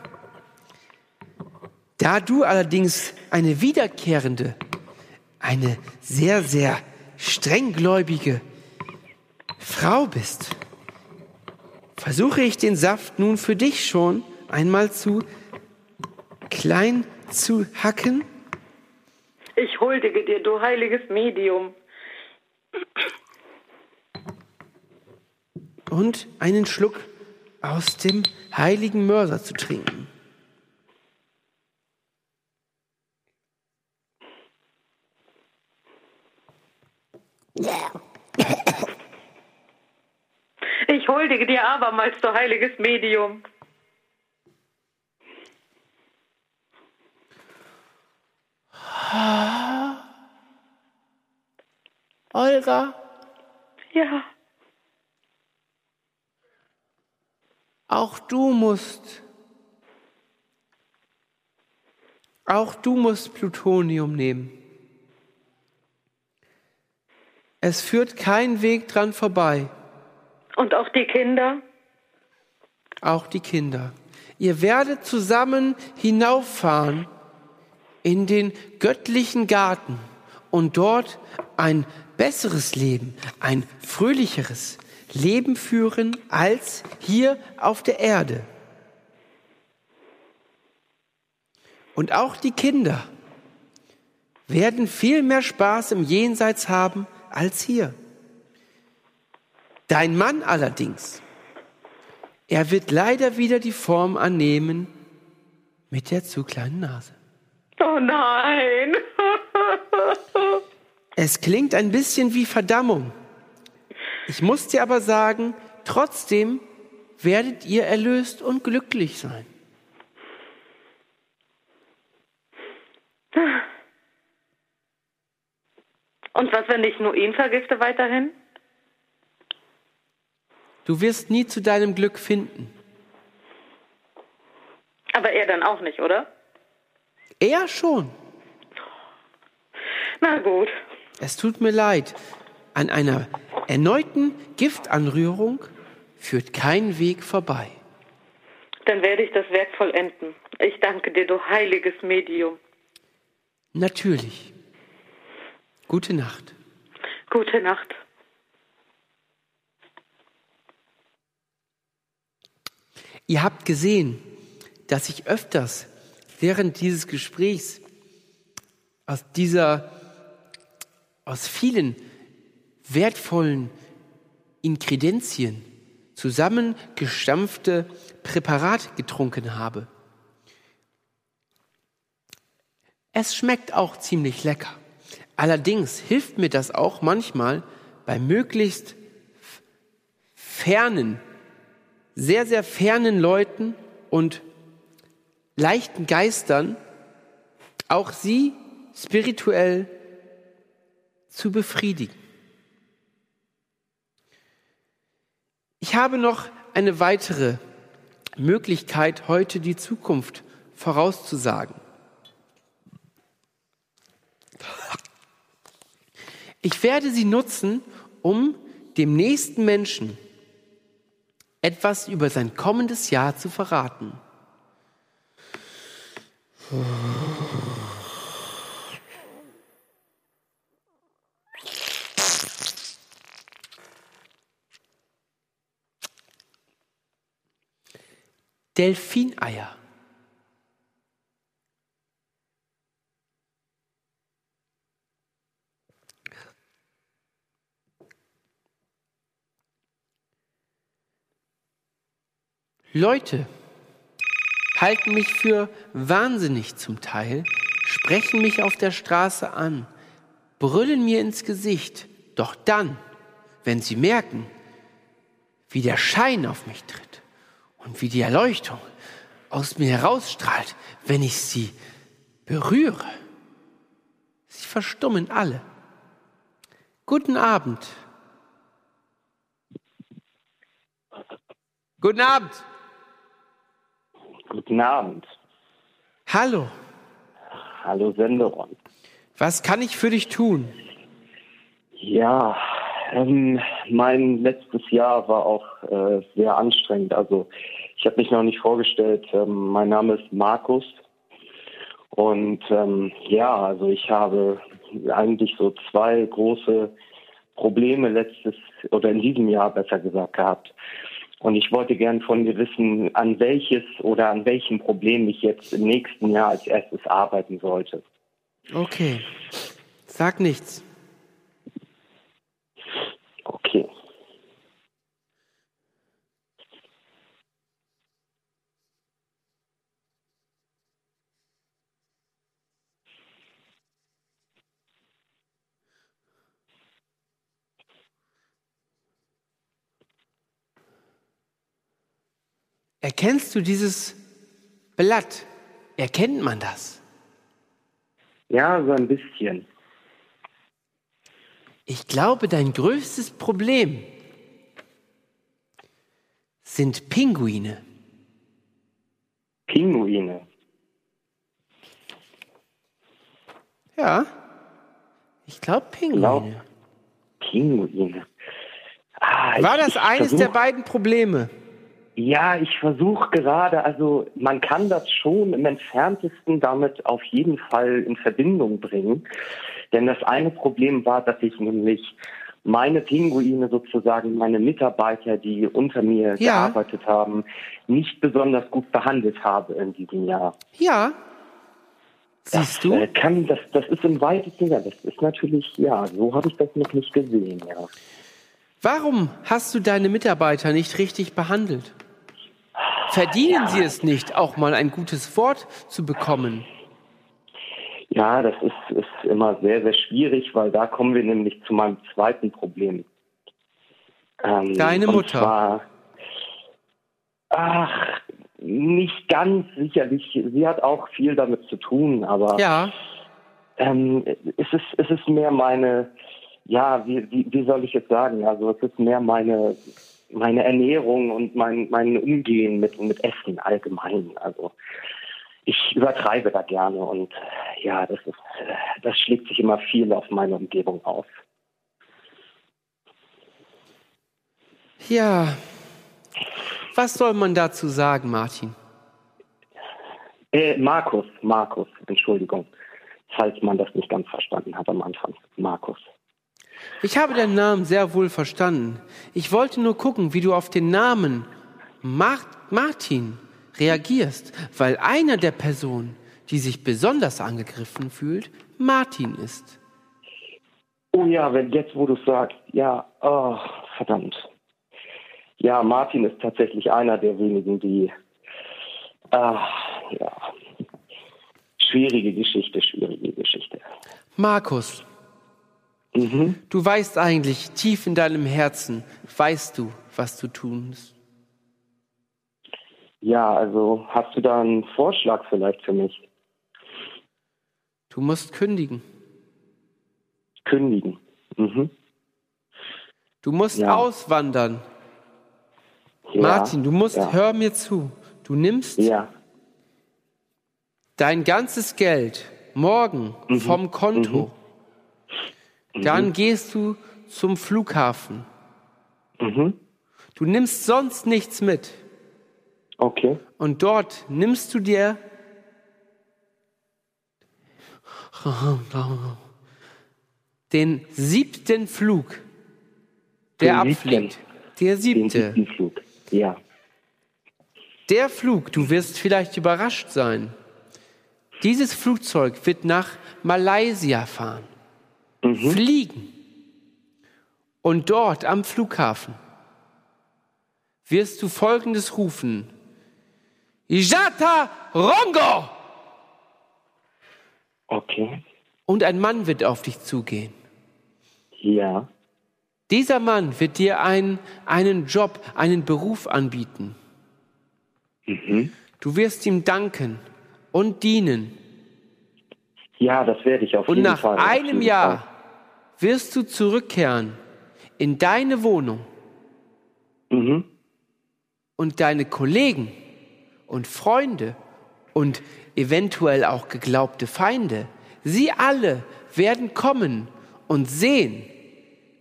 Da du allerdings eine wiederkehrende, eine sehr, sehr strenggläubige Frau bist, versuche ich den Saft nun für dich schon einmal zu klein zu hacken. Ich huldige dir, du heiliges Medium. und einen Schluck aus dem heiligen Mörser zu trinken. Ich huldige dir abermals, du heiliges Medium. Olga, Ja, auch du musst, auch du musst Plutonium nehmen. Es führt kein Weg dran vorbei, und auch die Kinder? auch die Kinder. Ihr werdet zusammen hinauffahren in den göttlichen Garten und dort ein besseres Leben, ein fröhlicheres Leben führen als hier auf der Erde. Und auch die Kinder werden viel mehr Spaß im Jenseits haben als hier. Dein Mann allerdings, er wird leider wieder die Form annehmen mit der zu kleinen Nase. Oh nein. Es klingt ein bisschen wie Verdammung. Ich muss dir aber sagen, trotzdem werdet ihr erlöst und glücklich sein. Und was, wenn ich nur ihn vergifte weiterhin? Du wirst nie zu deinem Glück finden. Aber er dann auch nicht, oder? Er schon. Na gut. Es tut mir leid. An einer erneuten Giftanrührung führt kein Weg vorbei. Dann werde ich das Werk vollenden. Ich danke dir, du heiliges Medium. Natürlich. Gute Nacht. Gute Nacht. Ihr habt gesehen, dass ich öfters während dieses Gesprächs aus dieser, aus vielen wertvollen Inkredenzien zusammengestampfte Präparat getrunken habe. Es schmeckt auch ziemlich lecker. Allerdings hilft mir das auch manchmal bei möglichst fernen, sehr, sehr fernen Leuten und leichten Geistern, auch sie spirituell zu befriedigen. Ich habe noch eine weitere Möglichkeit, heute die Zukunft vorauszusagen. Ich werde sie nutzen, um dem nächsten Menschen etwas über sein kommendes Jahr zu verraten. Delfineier. Leute halten mich für wahnsinnig zum Teil, sprechen mich auf der Straße an, brüllen mir ins Gesicht, doch dann, wenn sie merken, wie der Schein auf mich tritt und wie die Erleuchtung aus mir herausstrahlt, wenn ich sie berühre, sie verstummen alle. Guten Abend. Guten Abend. Guten Abend. Hallo. Hallo Senderon. Was kann ich für dich tun? Ja, ähm, mein letztes Jahr war auch äh, sehr anstrengend. Also ich habe mich noch nicht vorgestellt. Ähm, mein Name ist Markus. Und ähm, ja, also ich habe eigentlich so zwei große Probleme letztes oder in diesem Jahr besser gesagt gehabt. Und ich wollte gern von dir wissen, an welches oder an welchem Problem ich jetzt im nächsten Jahr als erstes arbeiten sollte. Okay. Sag nichts. Okay. Erkennst du dieses Blatt? Erkennt man das? Ja, so ein bisschen. Ich glaube, dein größtes Problem sind Pinguine. Pinguine. Ja, ich glaube Pinguine. Glaub- Pinguine. Ah, War das eines der beiden Probleme? Ja, ich versuche gerade, also man kann das schon im entferntesten damit auf jeden Fall in Verbindung bringen. Denn das eine Problem war, dass ich nämlich meine Pinguine sozusagen, meine Mitarbeiter, die unter mir Ja. gearbeitet haben, nicht besonders gut behandelt habe in diesem Jahr. Ja. Siehst du? Äh, kann, das, das ist im weitesten Sinne, das ist natürlich, ja, so habe ich das noch nicht gesehen, ja. Warum hast du deine Mitarbeiter nicht richtig behandelt? Verdienen sie es nicht, auch mal ein gutes Wort zu bekommen? Ja, das ist, ist immer sehr, sehr schwierig, weil da kommen wir nämlich zu meinem zweiten Problem. Ähm, Deine Mutter. Zwar, ach, nicht ganz sicherlich. Sie hat auch viel damit zu tun, aber Ja, ähm, es, ist, es ist mehr meine, ja, wie, wie, wie soll ich jetzt sagen? Also es ist mehr meine, meine Ernährung und mein, mein Umgehen mit, mit Essen allgemein. Also ich übertreibe da gerne und ja, das ist, das schlägt sich immer viel auf meine Umgebung aus. ja. Was soll man dazu sagen, Martin? Äh, Markus, Markus, Entschuldigung, falls man das nicht ganz verstanden hat am Anfang. Markus. Ich habe deinen Namen sehr wohl verstanden. Ich wollte nur gucken, wie du auf den Namen Mar Martin reagierst, weil einer der Personen, die sich besonders angegriffen fühlt, Martin ist. Oh ja, wenn jetzt, wo du sagst, ja, oh, verdammt. Ja, Martin ist tatsächlich einer der wenigen, die, ah, ja, schwierige Geschichte, schwierige Geschichte. Markus, Mhm. du weißt eigentlich tief in deinem Herzen, weißt du, was du tust. Ja, also hast du da einen Vorschlag vielleicht für mich? Du musst kündigen. Kündigen. Mhm. Du musst Ja. auswandern. Ja, Martin, du musst, ja. hör mir zu. Du nimmst Ja, dein ganzes Geld morgen Mhm. vom Konto. Dann gehst du zum Flughafen. mhm. Du nimmst sonst nichts mit. okay. Und dort nimmst du dir den siebten Flug, der Den siebten. abfliegt. Der Den siebte. siebten Flug. Ja. Der Flug, du wirst vielleicht überrascht sein. Dieses Flugzeug wird nach Malaysia fahren, fliegen. Und dort am Flughafen wirst du Folgendes rufen. Ijata Rongo! Okay. Und ein Mann wird auf dich zugehen. Ja. Dieser Mann wird dir einen, einen Job, einen Beruf anbieten. Du wirst ihm danken und dienen. Ja, das werde ich auf Und jeden nach Fall. auf einem jeden Jahr. Wirst du zurückkehren in deine Wohnung Mhm. und deine Kollegen und Freunde und eventuell auch geglaubte Feinde, sie alle werden kommen und sehen,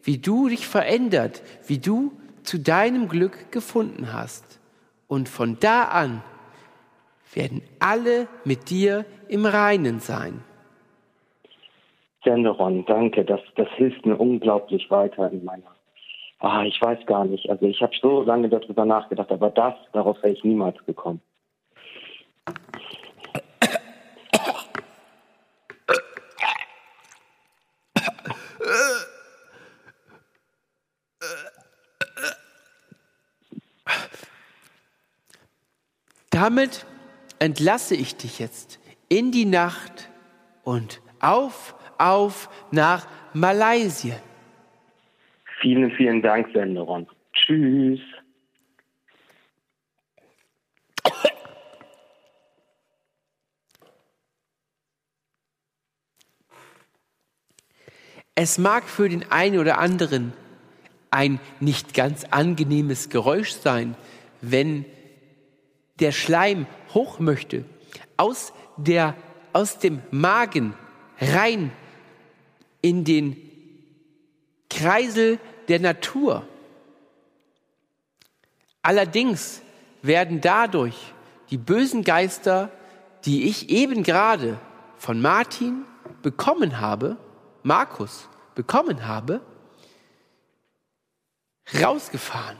wie du dich verändert, wie du zu deinem Glück gefunden hast. Und von da an werden alle mit dir im Reinen sein. Senderon, danke. Das, das hilft mir unglaublich weiter in meiner. Ah, ich weiß gar nicht. Also ich habe so lange darüber nachgedacht, aber das, darauf wäre ich niemals gekommen. Damit entlasse ich dich jetzt in die Nacht und auf, auf nach Malaysia. Vielen, vielen Dank, Senderon. Tschüss. Es mag für den einen oder anderen ein nicht ganz angenehmes Geräusch sein, wenn der Schleim hoch möchte, aus, der, aus dem Magen rein in den Kreisel der Natur. Allerdings werden dadurch die bösen Geister, die ich eben gerade von Martin bekommen habe, Markus bekommen habe, rausgefahren.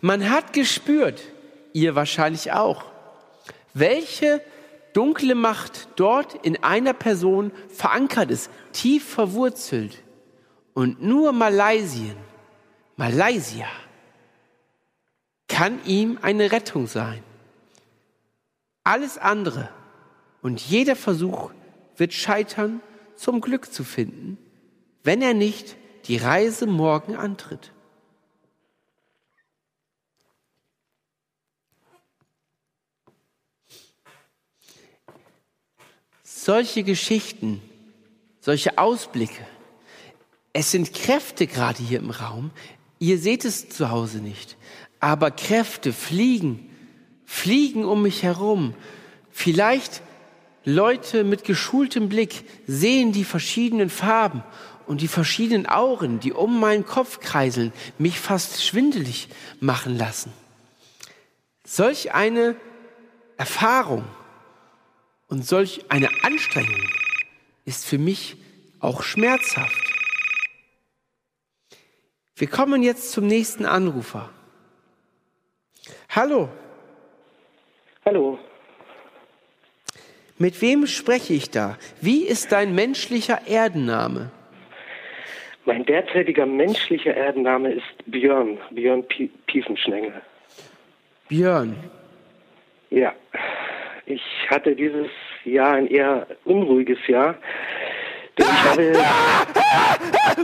Man hat gespürt, ihr wahrscheinlich auch, welche dunkle Macht dort in einer Person verankert ist, tief verwurzelt. Und nur Malaysien, Malaysia, kann ihm eine Rettung sein. Alles andere und jeder Versuch wird scheitern, zum Glück zu finden, wenn er nicht die Reise morgen antritt. Solche Geschichten, solche Ausblicke, es sind Kräfte gerade hier im Raum. Ihr seht es zu Hause nicht, aber Kräfte fliegen, fliegen um mich herum. Vielleicht Leute mit geschultem Blick sehen die verschiedenen Farben und die verschiedenen Auren, die um meinen Kopf kreiseln, mich fast schwindelig machen lassen. Solch eine Erfahrung und solch eine Anstrengung ist für mich auch schmerzhaft. Wir kommen jetzt zum nächsten Anrufer. Hallo, Hallo, mit wem spreche ich da? Wie ist dein menschlicher Erdenname? mein derzeitiger menschlicher Erdenname ist Björn, Björn Pie Piefenschnengel. Björn. Ja, ich hatte dieses Jahr ein eher unruhiges Jahr. Denn ich habe,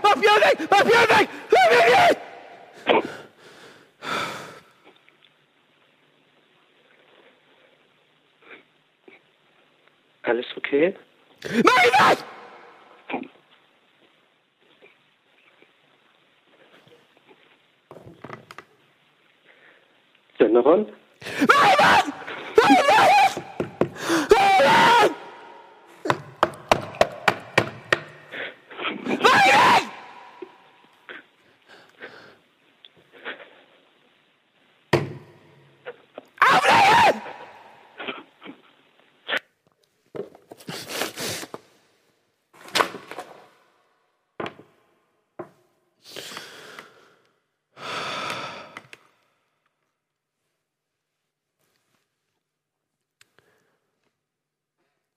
Mach Björn weg! Mach Björn weg! Mich weg! alles okay? Ihn weg! Senderon?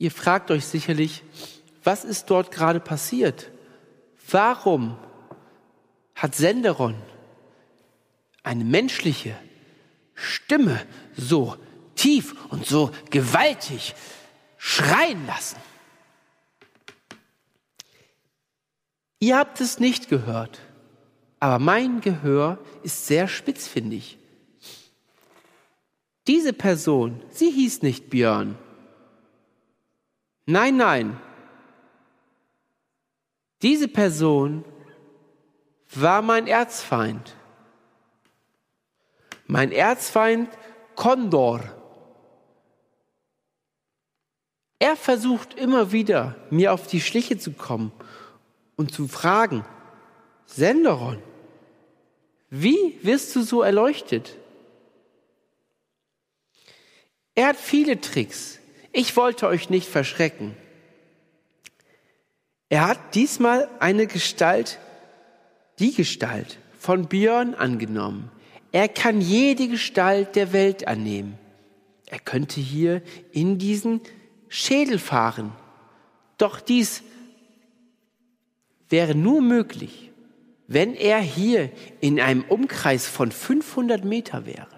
Ihr fragt euch sicherlich, was ist dort gerade passiert? Warum hat Senderon eine menschliche Stimme so tief und so gewaltig schreien lassen? Ihr habt es nicht gehört, aber mein Gehör ist sehr spitzfindig. Diese Person, sie hieß nicht Björn. Nein, nein. Diese Person war mein Erzfeind. Mein Erzfeind Kondor. Er versucht immer wieder, mir auf die Schliche zu kommen und zu fragen, Senderon, wie wirst du so erleuchtet? Er hat viele Tricks. Ich wollte euch nicht verschrecken. Er hat diesmal eine Gestalt, die Gestalt von Björn angenommen. Er kann jede Gestalt der Welt annehmen. Er könnte hier in diesen Schädel fahren. Doch dies wäre nur möglich, wenn er hier in einem Umkreis von 500 Meter wäre.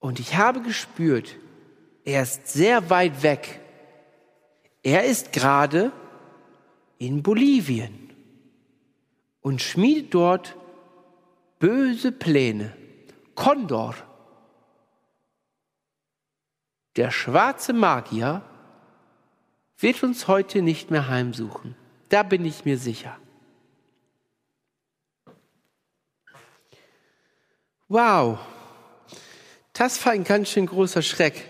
Und ich habe gespürt, er ist sehr weit weg. Er ist gerade in Bolivien und schmiedet dort böse Pläne. Kondor, der schwarze Magier, wird uns heute nicht mehr heimsuchen. Da bin ich mir sicher. Wow, das war ein ganz schön großer Schreck.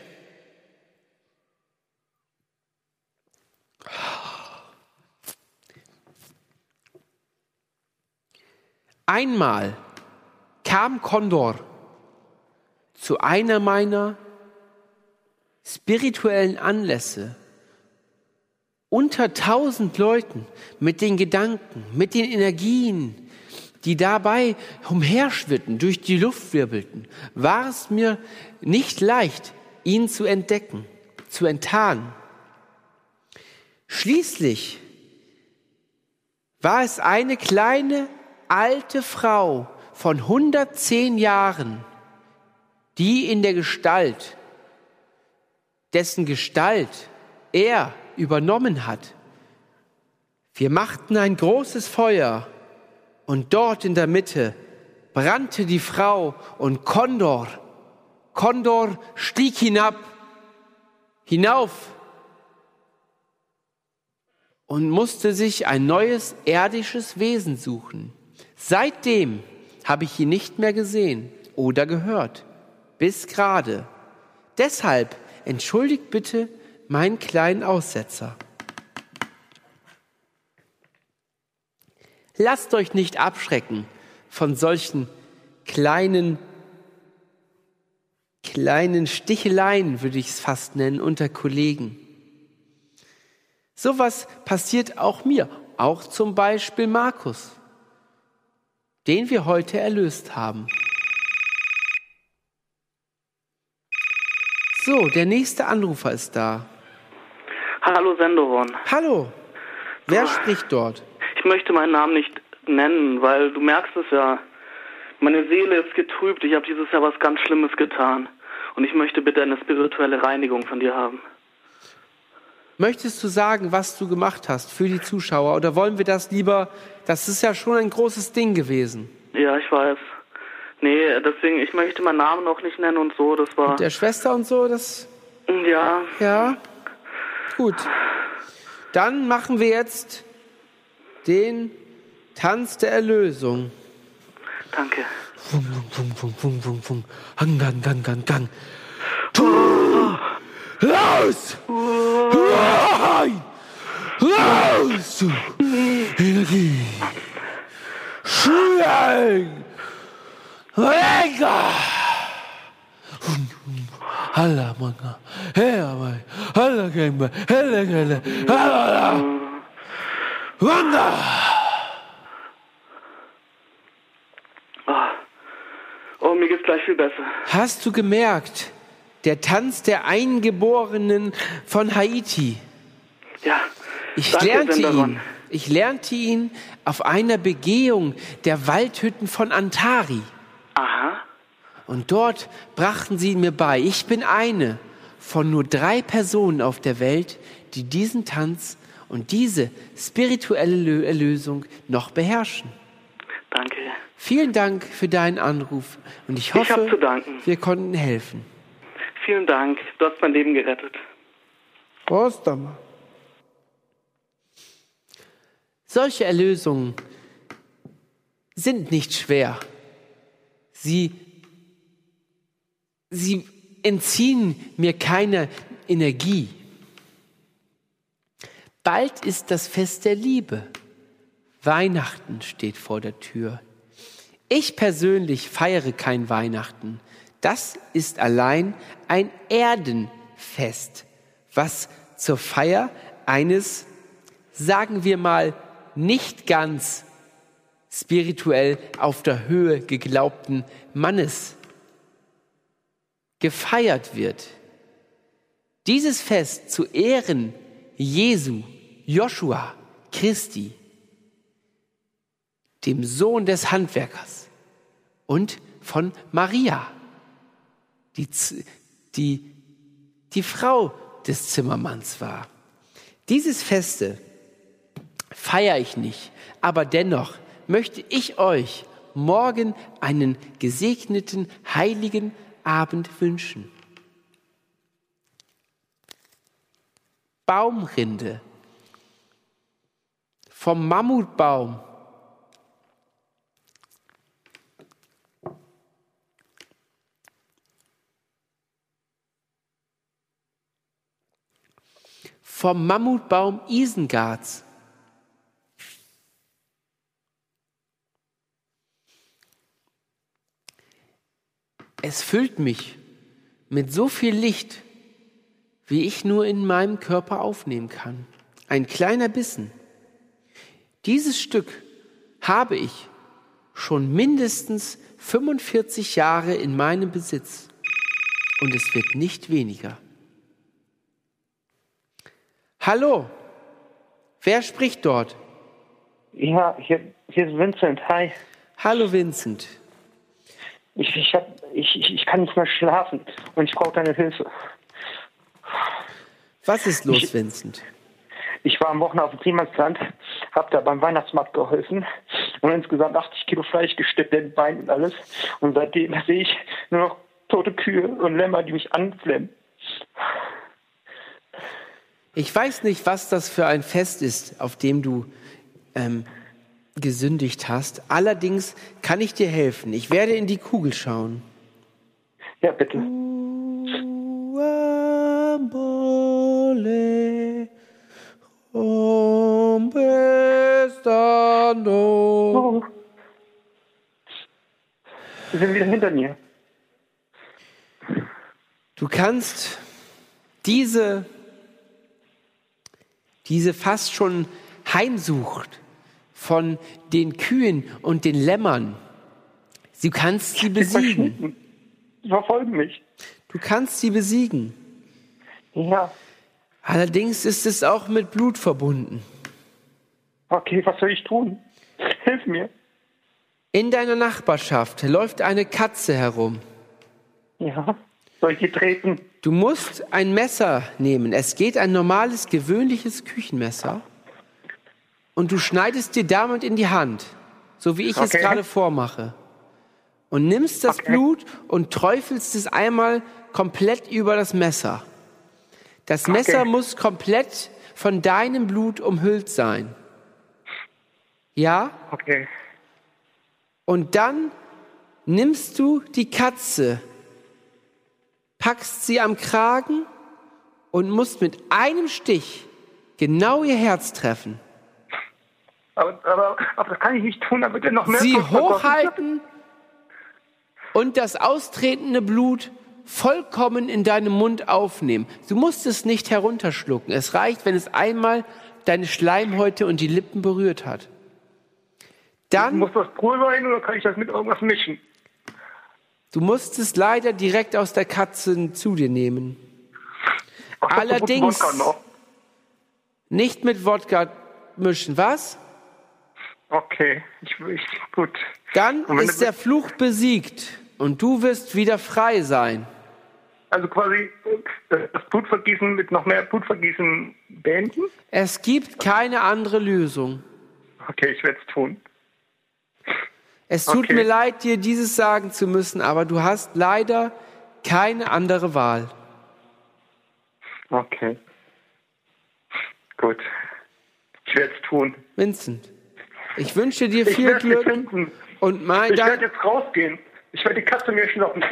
Einmal kam Kondor zu einer meiner spirituellen Anlässe unter tausend Leuten mit den Gedanken, mit den Energien, die dabei umherschwirrten, durch die Luft wirbelten, war es mir nicht leicht, ihn zu entdecken, zu enttarnen. Schließlich war es eine kleine alte Frau von 110 Jahren, die in der Gestalt, dessen Gestalt er übernommen hat. Wir machten ein großes Feuer und dort in der Mitte brannte die Frau und Kondor, Kondor stieg hinab, hinauf und musste sich ein neues irdisches Wesen suchen. Seitdem habe ich ihn nicht mehr gesehen oder gehört, bis gerade. Deshalb entschuldigt bitte meinen kleinen Aussetzer. Lasst euch nicht abschrecken von solchen kleinen, kleinen Sticheleien, würde ich es fast nennen, unter Kollegen. Sowas passiert auch mir, auch zum Beispiel Markus, den wir heute erlöst haben. So, der nächste Anrufer ist da. Hallo Sendoron. Hallo. Wer spricht dort? Ich möchte meinen Namen nicht nennen, weil du merkst es ja. Meine Seele ist getrübt. Ich habe dieses Jahr was ganz Schlimmes getan. Und ich möchte bitte eine spirituelle Reinigung von dir haben. Möchtest du sagen, was du gemacht hast für die Zuschauer? Oder wollen wir das lieber? Das ist ja schon ein großes Ding gewesen. Ja, ich weiß. Nee, deswegen, ich möchte meinen Namen noch nicht nennen und so. Das war. Mit der Schwester und so, das. Ja. Ja. Gut. Dann machen wir jetzt den Tanz der Erlösung. Danke. Fung, fung, fung, fung, fung, fung. Hang, gang, gang, gang, gang. Raus! Rein! Raus! Energie! Schwing! Venga! Alla manga, hea mai, alla gemba, helle gelle, alla Wanda! Oh. oh, mir geht's gleich viel besser. Hast du gemerkt, Der Tanz der Eingeborenen von Haiti. Ja, Ich lernte ihn. Ich lernte ihn auf einer Begehung der Waldhütten von Antari. Aha. Und dort brachten sie mir bei, ich bin eine von nur drei Personen auf der Welt, die diesen Tanz und diese spirituelle Lö- Erlösung noch beherrschen. Danke. Vielen Dank für deinen Anruf und ich Ich hoffe, zu danken. wir konnten helfen. Vielen Dank. Du hast mein Leben gerettet. Prost. Solche Erlösungen sind nicht schwer. Sie, sie entziehen mir keine Energie. Bald ist das Fest der Liebe. Weihnachten steht vor der Tür. Ich persönlich feiere kein Weihnachten. Das ist allein ein Erdenfest, was zur Feier eines, sagen wir mal, nicht ganz spirituell auf der Höhe geglaubten Mannes gefeiert wird. Dieses Fest zu Ehren Jesu, Joshua, Christi, dem Sohn des Handwerkers und von Maria, die, die, die Frau des Zimmermanns war. Dieses Feste feiere ich nicht, aber dennoch möchte ich euch morgen einen gesegneten, heiligen Abend wünschen. Baumrinde vom Mammutbaum vom Mammutbaum Isengarts. Es füllt mich mit so viel Licht, wie ich nur in meinem Körper aufnehmen kann. Ein kleiner Bissen. Dieses Stück habe ich schon mindestens 45 Jahre in meinem Besitz und es wird nicht weniger. Hallo, wer spricht dort? Ja, hier, hier ist Vincent. Hi. Hallo Vincent. Ich, ich, hab, ich, ich, ich kann nicht mehr schlafen und ich brauche deine Hilfe. Was ist los, Ich- Vincent? Ich war am Wochenende auf dem Niemandsland, hab da beim Weihnachtsmarkt geholfen und insgesamt 80 Kilo Fleisch gesteckt, den Bein und alles. Und seitdem sehe ich nur noch tote Kühe und Lämmer, die mich anflemmen. Ich weiß nicht, was das für ein Fest ist, auf dem du ähm, gesündigt hast. Allerdings kann ich dir helfen. Ich werde in die Kugel schauen. Ja, bitte. Oh. Sie sind wieder hinter mir. Du kannst diese, diese fast schon Heimsucht von den Kühen und den Lämmern, du kannst sie besiegen. Sie verfolgen mich. Du kannst sie besiegen. Ja. Allerdings ist es auch mit Blut verbunden. Okay, was soll ich tun? Hilf mir. In deiner Nachbarschaft läuft eine Katze herum. Ja. Soll ich die treten? Du musst ein Messer nehmen. Es geht ein normales, gewöhnliches Küchenmesser. Und du schneidest dir damit in die Hand, so wie ich es Okay. gerade vormache. Und nimmst das Okay. Blut und träufelst es einmal komplett über das Messer. Das Messer muss komplett von deinem Blut umhüllt sein. Ja? Okay. Und dann nimmst du die Katze, packst sie am Kragen und musst mit einem Stich genau ihr Herz treffen. Aber, aber, aber das kann ich nicht tun, damit er noch mehr Sie hochhalten und das austretende Blut vollkommen in deinem Mund aufnehmen. Du musst es nicht herunterschlucken. Es reicht, wenn es einmal deine Schleimhäute und die Lippen berührt hat. Dann Muss das Pulver hin oder kann ich das mit irgendwas mischen? Du musst es leider direkt aus der Katze zu dir nehmen. Ach, Allerdings nicht mit Wodka mischen, was? Okay, ich, ich gut. Dann ist der Fluch besiegt und du wirst wieder frei sein. Also quasi das Blutvergießen mit noch mehr Blutvergießen beenden? Es gibt keine andere Lösung. Okay, ich werde es tun. Es tut Okay. mir leid, dir dieses sagen zu müssen, aber du hast leider keine andere Wahl. Okay. Gut. Ich werde es tun. Vincent, ich wünsche dir viel Glück und mein Ich werde jetzt rausgehen. Ich werde die Katze mir schnappen.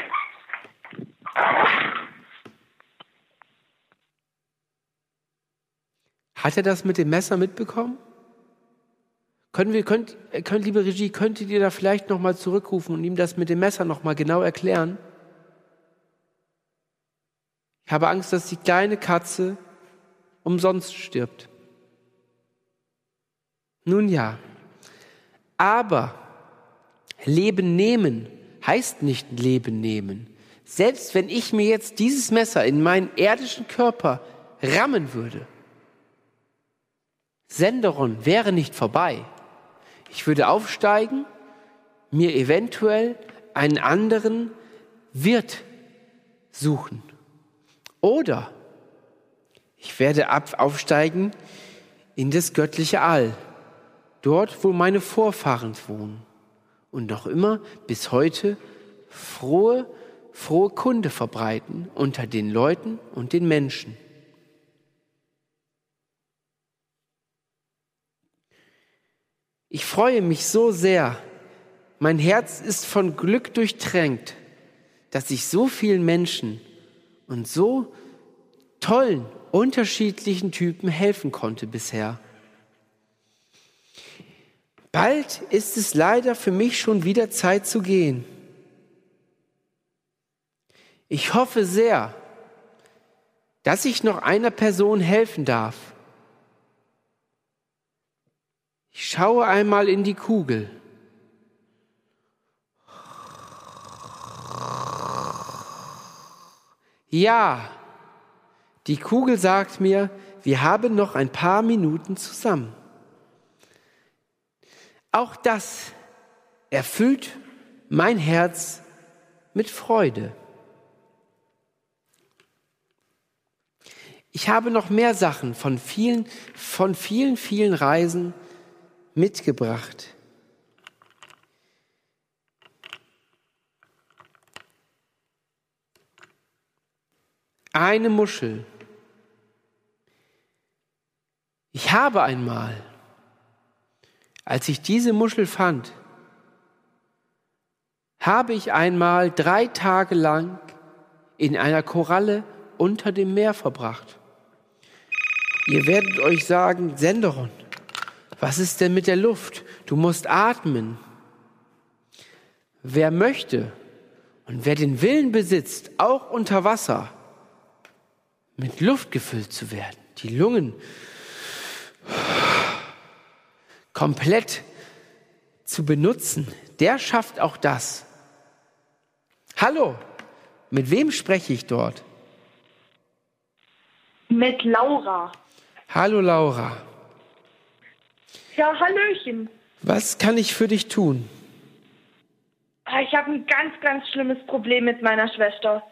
Hat er das mit dem Messer mitbekommen? Können wir, könnt, könnt, liebe Regie, könntet ihr da vielleicht nochmal zurückrufen und ihm das mit dem Messer nochmal genau erklären? Ich habe Angst, dass die kleine Katze umsonst stirbt. Nun ja, aber Leben nehmen heißt nicht Leben nehmen. Selbst wenn ich mir jetzt dieses Messer in meinen irdischen Körper rammen würde, Senderon wäre nicht vorbei. Ich würde aufsteigen, mir eventuell einen anderen Wirt suchen. Oder ich werde aufsteigen in das göttliche All, dort, wo meine Vorfahren wohnen und noch immer bis heute frohe, frohe Kunde verbreiten unter den Leuten und den Menschen. Ich freue mich so sehr. Mein Herz ist von Glück durchtränkt, dass ich so vielen Menschen und so tollen, unterschiedlichen Typen helfen konnte bisher. Bald ist es leider für mich schon wieder Zeit zu gehen. Ich hoffe sehr, dass ich noch einer Person helfen darf. Ich schaue einmal in die Kugel. Ja, die Kugel sagt mir, wir haben noch ein paar Minuten zusammen. Auch das erfüllt mein Herz mit Freude. Ich habe noch mehr Sachen von vielen, von vielen, vielen Reisen mitgebracht. Eine Muschel. Ich habe einmal, als ich diese Muschel fand, habe ich einmal drei Tage lang in einer Koralle unter dem Meer verbracht. Ihr werdet euch sagen, Senderon, was ist denn mit der Luft? Du musst atmen. Wer möchte und wer den Willen besitzt, auch unter Wasser mit Luft gefüllt zu werden, die Lungen komplett zu benutzen, der schafft auch das. Hallo, mit wem spreche ich dort? Mit Laura. Hallo Laura, Ja, Hallöchen. was kann ich für dich tun? Ah, Ich habe ein ganz, ganz schlimmes Problem mit meiner Schwester.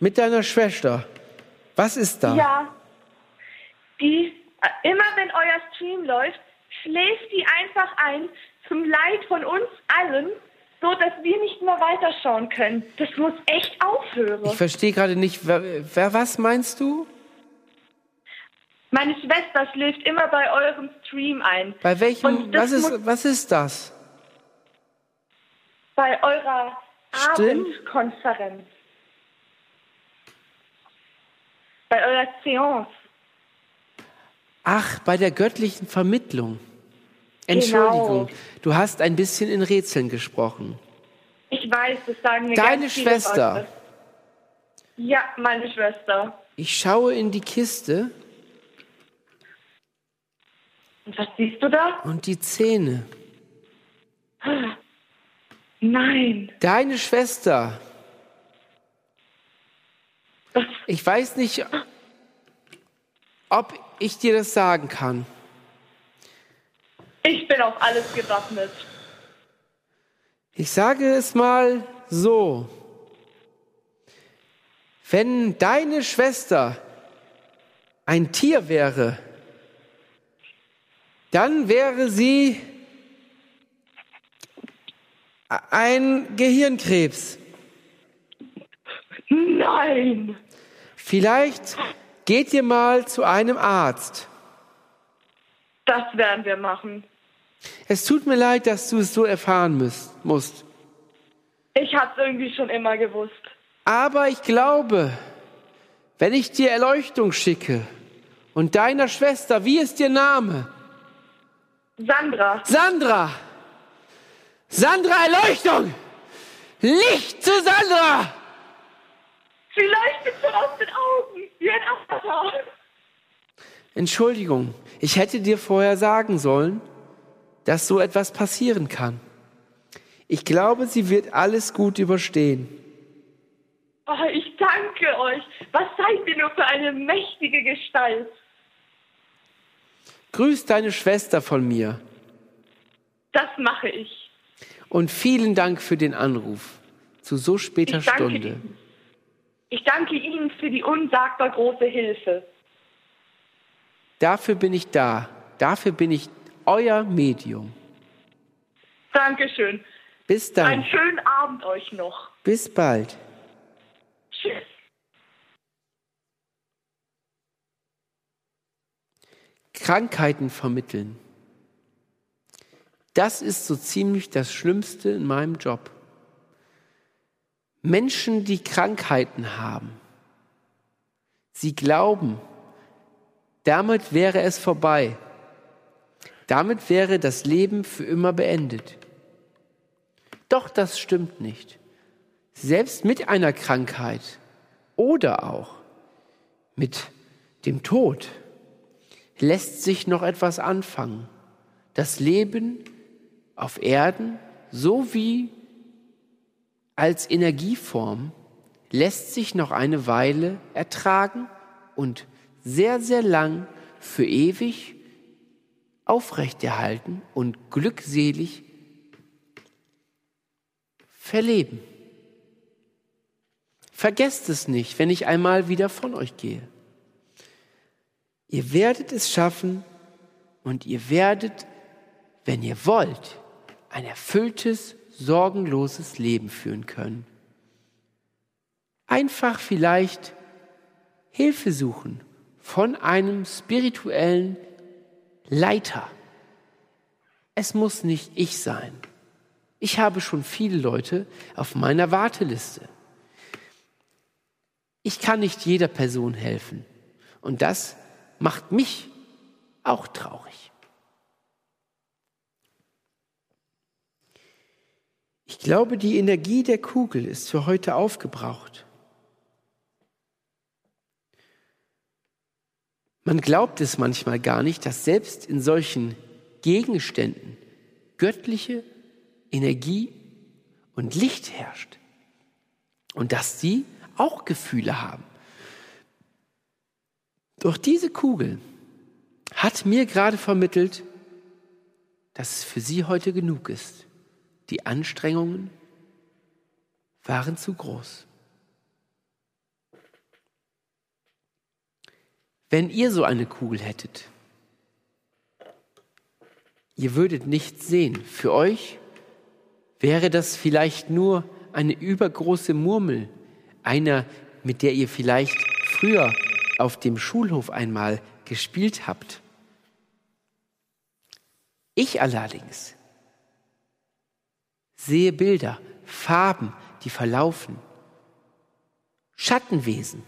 Mit deiner Schwester, was ist da? Ja. Die, äh, immer wenn euer Stream läuft, schläft die einfach ein zum Leid von uns allen, so dass wir nicht mehr weiterschauen können. Das muss echt aufhören. Ich verstehe gerade nicht, wer, wer, was meinst du? Meine Schwester schläft immer bei eurem Stream ein. Bei welchem, was ist, was ist das? Bei eurer Stimmt. Abendkonferenz. Bei eurer Seance. Ach, bei der göttlichen Vermittlung. Entschuldigung, du hast ein bisschen in Rätseln gesprochen. Ich weiß, das sagen mir Deine ganz viele Schwester. Leute. Ja, meine Schwester. Ich schaue in die Kiste Und was siehst du da? und die Zähne. Nein. Deine Schwester. Ich weiß nicht, ob ich dir das sagen kann. Ich bin auf alles gewappnet. Ich sage es mal so. Wenn deine Schwester ein Tier wäre, dann wäre sie ein Gehirnkrebs. Nein. Vielleicht geht ihr mal zu einem Arzt. Das werden wir machen. Es tut mir leid, dass du es so erfahren müsst, musst. Ich hab's irgendwie schon immer gewusst. Aber ich glaube, wenn ich dir Erleuchtung schicke und deiner Schwester, wie ist ihr Name? Sandra. Sandra! Sandra, Erleuchtung! Licht zu Sandra! Sie leuchtet schon aus den Augen, wie ein Avatar. Entschuldigung, ich hätte dir vorher sagen sollen, dass so etwas passieren kann. Ich glaube, sie wird alles gut überstehen. Oh, ich danke euch. Was seid ihr nur für eine mächtige Gestalt? Grüß deine Schwester von mir Das mache ich. und vielen Dank für den Anruf zu so später Ich Stunde. Ihnen. Ich danke Ihnen für die unsagbar große Hilfe. Dafür bin ich da. Dafür bin ich euer Medium. Dankeschön. Bis dann. Einen schönen Abend euch noch. Bis bald. Tschüss. Krankheiten vermitteln. Das ist so ziemlich das Schlimmste in meinem Job. Menschen, die Krankheiten haben. Sie glauben, damit wäre es vorbei. Damit wäre das Leben für immer beendet. Doch das stimmt nicht. Selbst mit einer Krankheit oder auch mit dem Tod lässt sich noch etwas anfangen. Das Leben auf Erden sowie als Energieform lässt sich noch eine Weile ertragen und sehr, sehr lang für ewig aufrechterhalten und glückselig verleben. Vergesst es nicht, wenn ich einmal wieder von euch gehe. Ihr werdet es schaffen und ihr werdet, wenn ihr wollt, ein erfülltes, sorgenloses Leben führen können. Einfach vielleicht Hilfe suchen von einem spirituellen Leiter. Es muss nicht ich sein. Ich habe schon viele Leute auf meiner Warteliste. Ich kann nicht jeder Person helfen. Und das macht mich auch traurig. Ich glaube, die Energie der Kugel ist für heute aufgebraucht. Man glaubt es manchmal gar nicht, dass selbst in solchen Gegenständen göttliche Energie und Licht herrscht und dass sie auch Gefühle haben. Doch diese Kugel hat mir gerade vermittelt, dass es für sie heute genug ist. Die Anstrengungen waren zu groß. Wenn ihr so eine Kugel hättet, ihr würdet nichts sehen. Für euch wäre das vielleicht nur eine übergroße Murmel, einer, mit der ihr vielleicht früher auf dem Schulhof einmal gespielt habt. Ich allerdings sehe Bilder, Farben, die verlaufen, Schattenwesen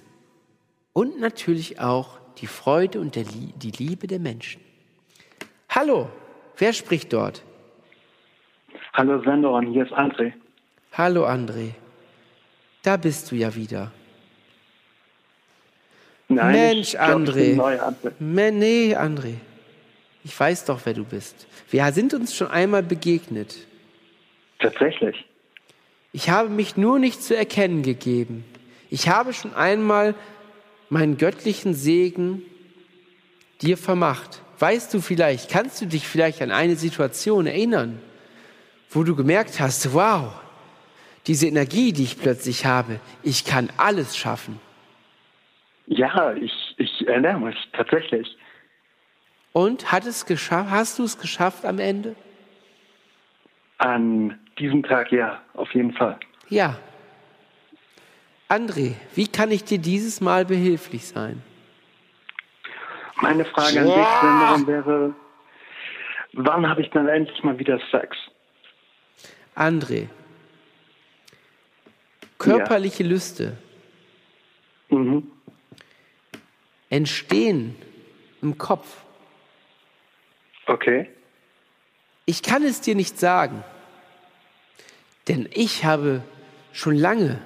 und natürlich auch die Freude und die Liebe der Menschen. Hallo, wer spricht dort? Hallo Sendoran, hier ist André. Hallo André, da bist du ja wieder. Nein, Mensch, ich glaub, ich André. bin neu, André. Me- Nee, André. Ich weiß doch, wer du bist. Wir sind uns schon einmal begegnet. Tatsächlich. Ich habe mich nur nicht zu erkennen gegeben. Ich habe schon einmal meinen göttlichen Segen dir vermacht. Weißt du vielleicht, kannst du dich vielleicht an eine Situation erinnern, wo du gemerkt hast, wow, diese Energie, die ich plötzlich habe, ich kann alles schaffen. Ja, ich, ich erinnere mich tatsächlich. Und hat es geschafft, hast du es geschafft am Ende? An diesem Tag ja, auf jeden Fall. Ja. André, wie kann ich dir dieses Mal behilflich sein? Meine Frage an dich, Sänderin, wäre, wann habe ich dann endlich mal wieder Sex? André, körperliche ja. Lüste mhm. Entstehen im Kopf. Okay. Ich kann es dir nicht sagen, denn ich habe schon lange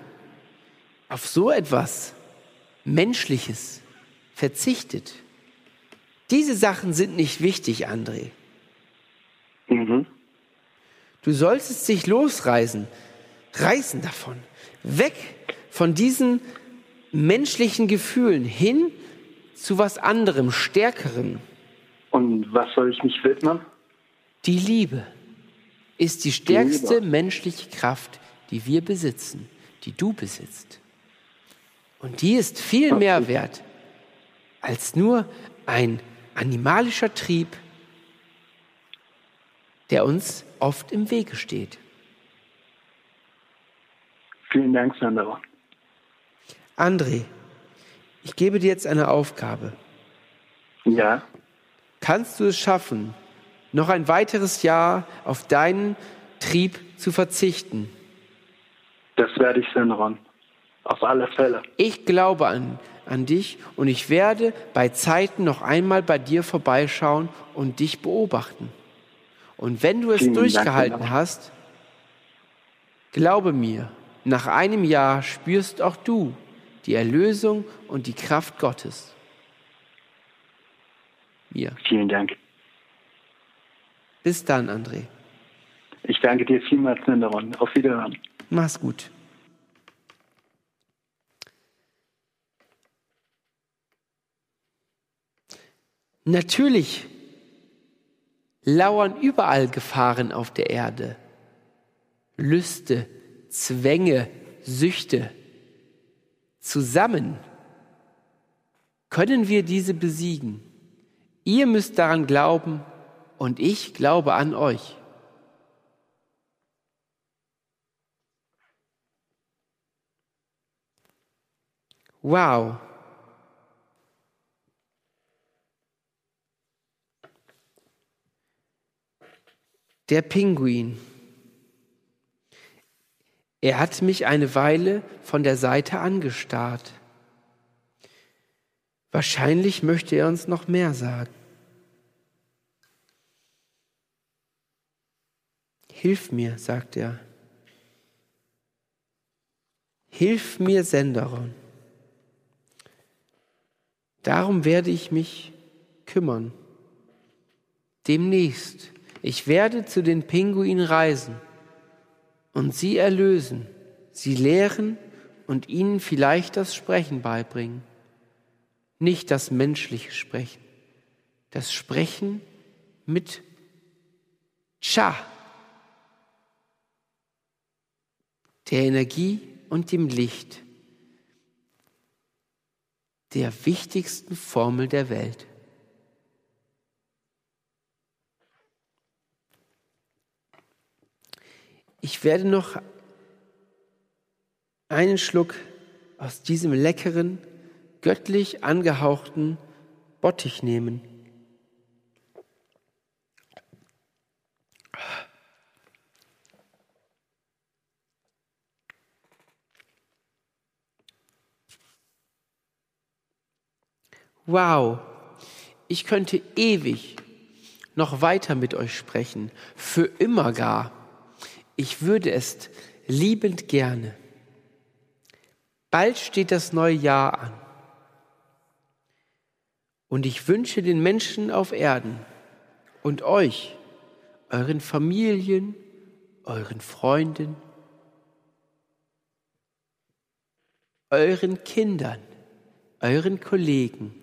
auf so etwas Menschliches verzichtet. Diese Sachen sind nicht wichtig, André. Mhm. Du solltest dich losreißen, reißen davon, weg von diesen menschlichen Gefühlen hin zu was anderem, stärkerem. Und was soll ich mich widmen? Die Liebe ist die stärkste die menschliche Kraft, die wir besitzen, die du besitzt. Und die ist viel mehr wert als nur ein animalischer Trieb, der uns oft im Wege steht. Vielen Dank, Sandra. André, ich gebe dir jetzt eine Aufgabe. Ja. Kannst du es schaffen, noch ein weiteres Jahr auf deinen Trieb zu verzichten? Das werde ich, Senron. Auf alle Fälle. Ich glaube an, an dich und ich werde bei Zeiten noch einmal bei dir vorbeischauen und dich beobachten. Und wenn du es Vielen durchgehalten Dank, hast, glaube mir, nach einem Jahr spürst auch du die Erlösung und die Kraft Gottes. Mir. Vielen Dank. Bis dann, André. Ich danke dir vielmals, Nenderon. Auf Wiederhören. Mach's gut. Natürlich lauern überall Gefahren auf der Erde. Lüste, Zwänge, Süchte. Zusammen können wir diese besiegen. Ihr müsst daran glauben und ich glaube an euch. Wow. Der Pinguin. Er hat mich eine Weile von der Seite angestarrt. Wahrscheinlich möchte er uns noch mehr sagen. Hilf mir, sagt er. Hilf mir, Senderon. Darum werde ich mich kümmern. Demnächst ich werde zu den Pinguinen reisen und sie erlösen, sie lehren und ihnen vielleicht das Sprechen beibringen. Nicht das menschliche Sprechen, das Sprechen mit Cha, der Energie und dem Licht, der wichtigsten Formel der Welt. Ich werde noch einen Schluck aus diesem leckeren, göttlich angehauchten Bottich nehmen. Wow, ich könnte ewig noch weiter mit euch sprechen, für immer gar. Ich würde es liebend gerne. Bald steht das neue Jahr an. Und ich wünsche den Menschen auf Erden und euch, euren Familien, euren Freunden, euren Kindern, euren Kollegen,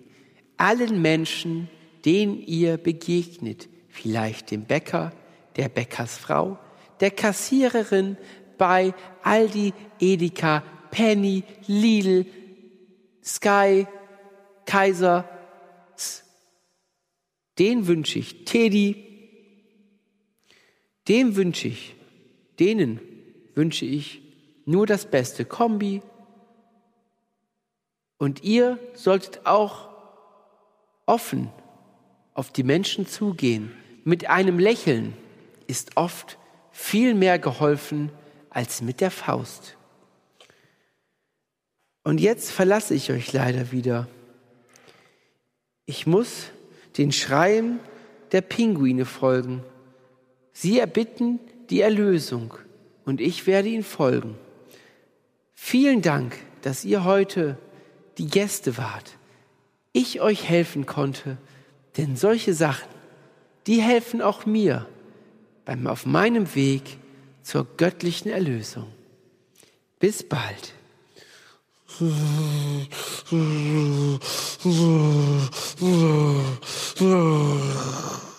allen Menschen, denen ihr begegnet, vielleicht dem Bäcker, der Bäckersfrau, der Kassiererin bei Aldi, Edeka, Penny, Lidl, Sky, Kaiser, den wünsche ich, Teddy, dem wünsche ich, denen wünsche ich nur das Beste, Kombi. Und ihr solltet auch offen auf die Menschen zugehen. Mit einem Lächeln ist oft viel mehr geholfen als mit der Faust. Und jetzt verlasse ich euch leider wieder. Ich muss den Schreien der Pinguine folgen. Sie erbitten die Erlösung und ich werde ihnen folgen. Vielen Dank, dass ihr heute die Gäste wart. Ich euch helfen konnte, denn solche Sachen, die helfen auch mir beim, auf meinem Weg zur göttlichen Erlösung. Bis bald.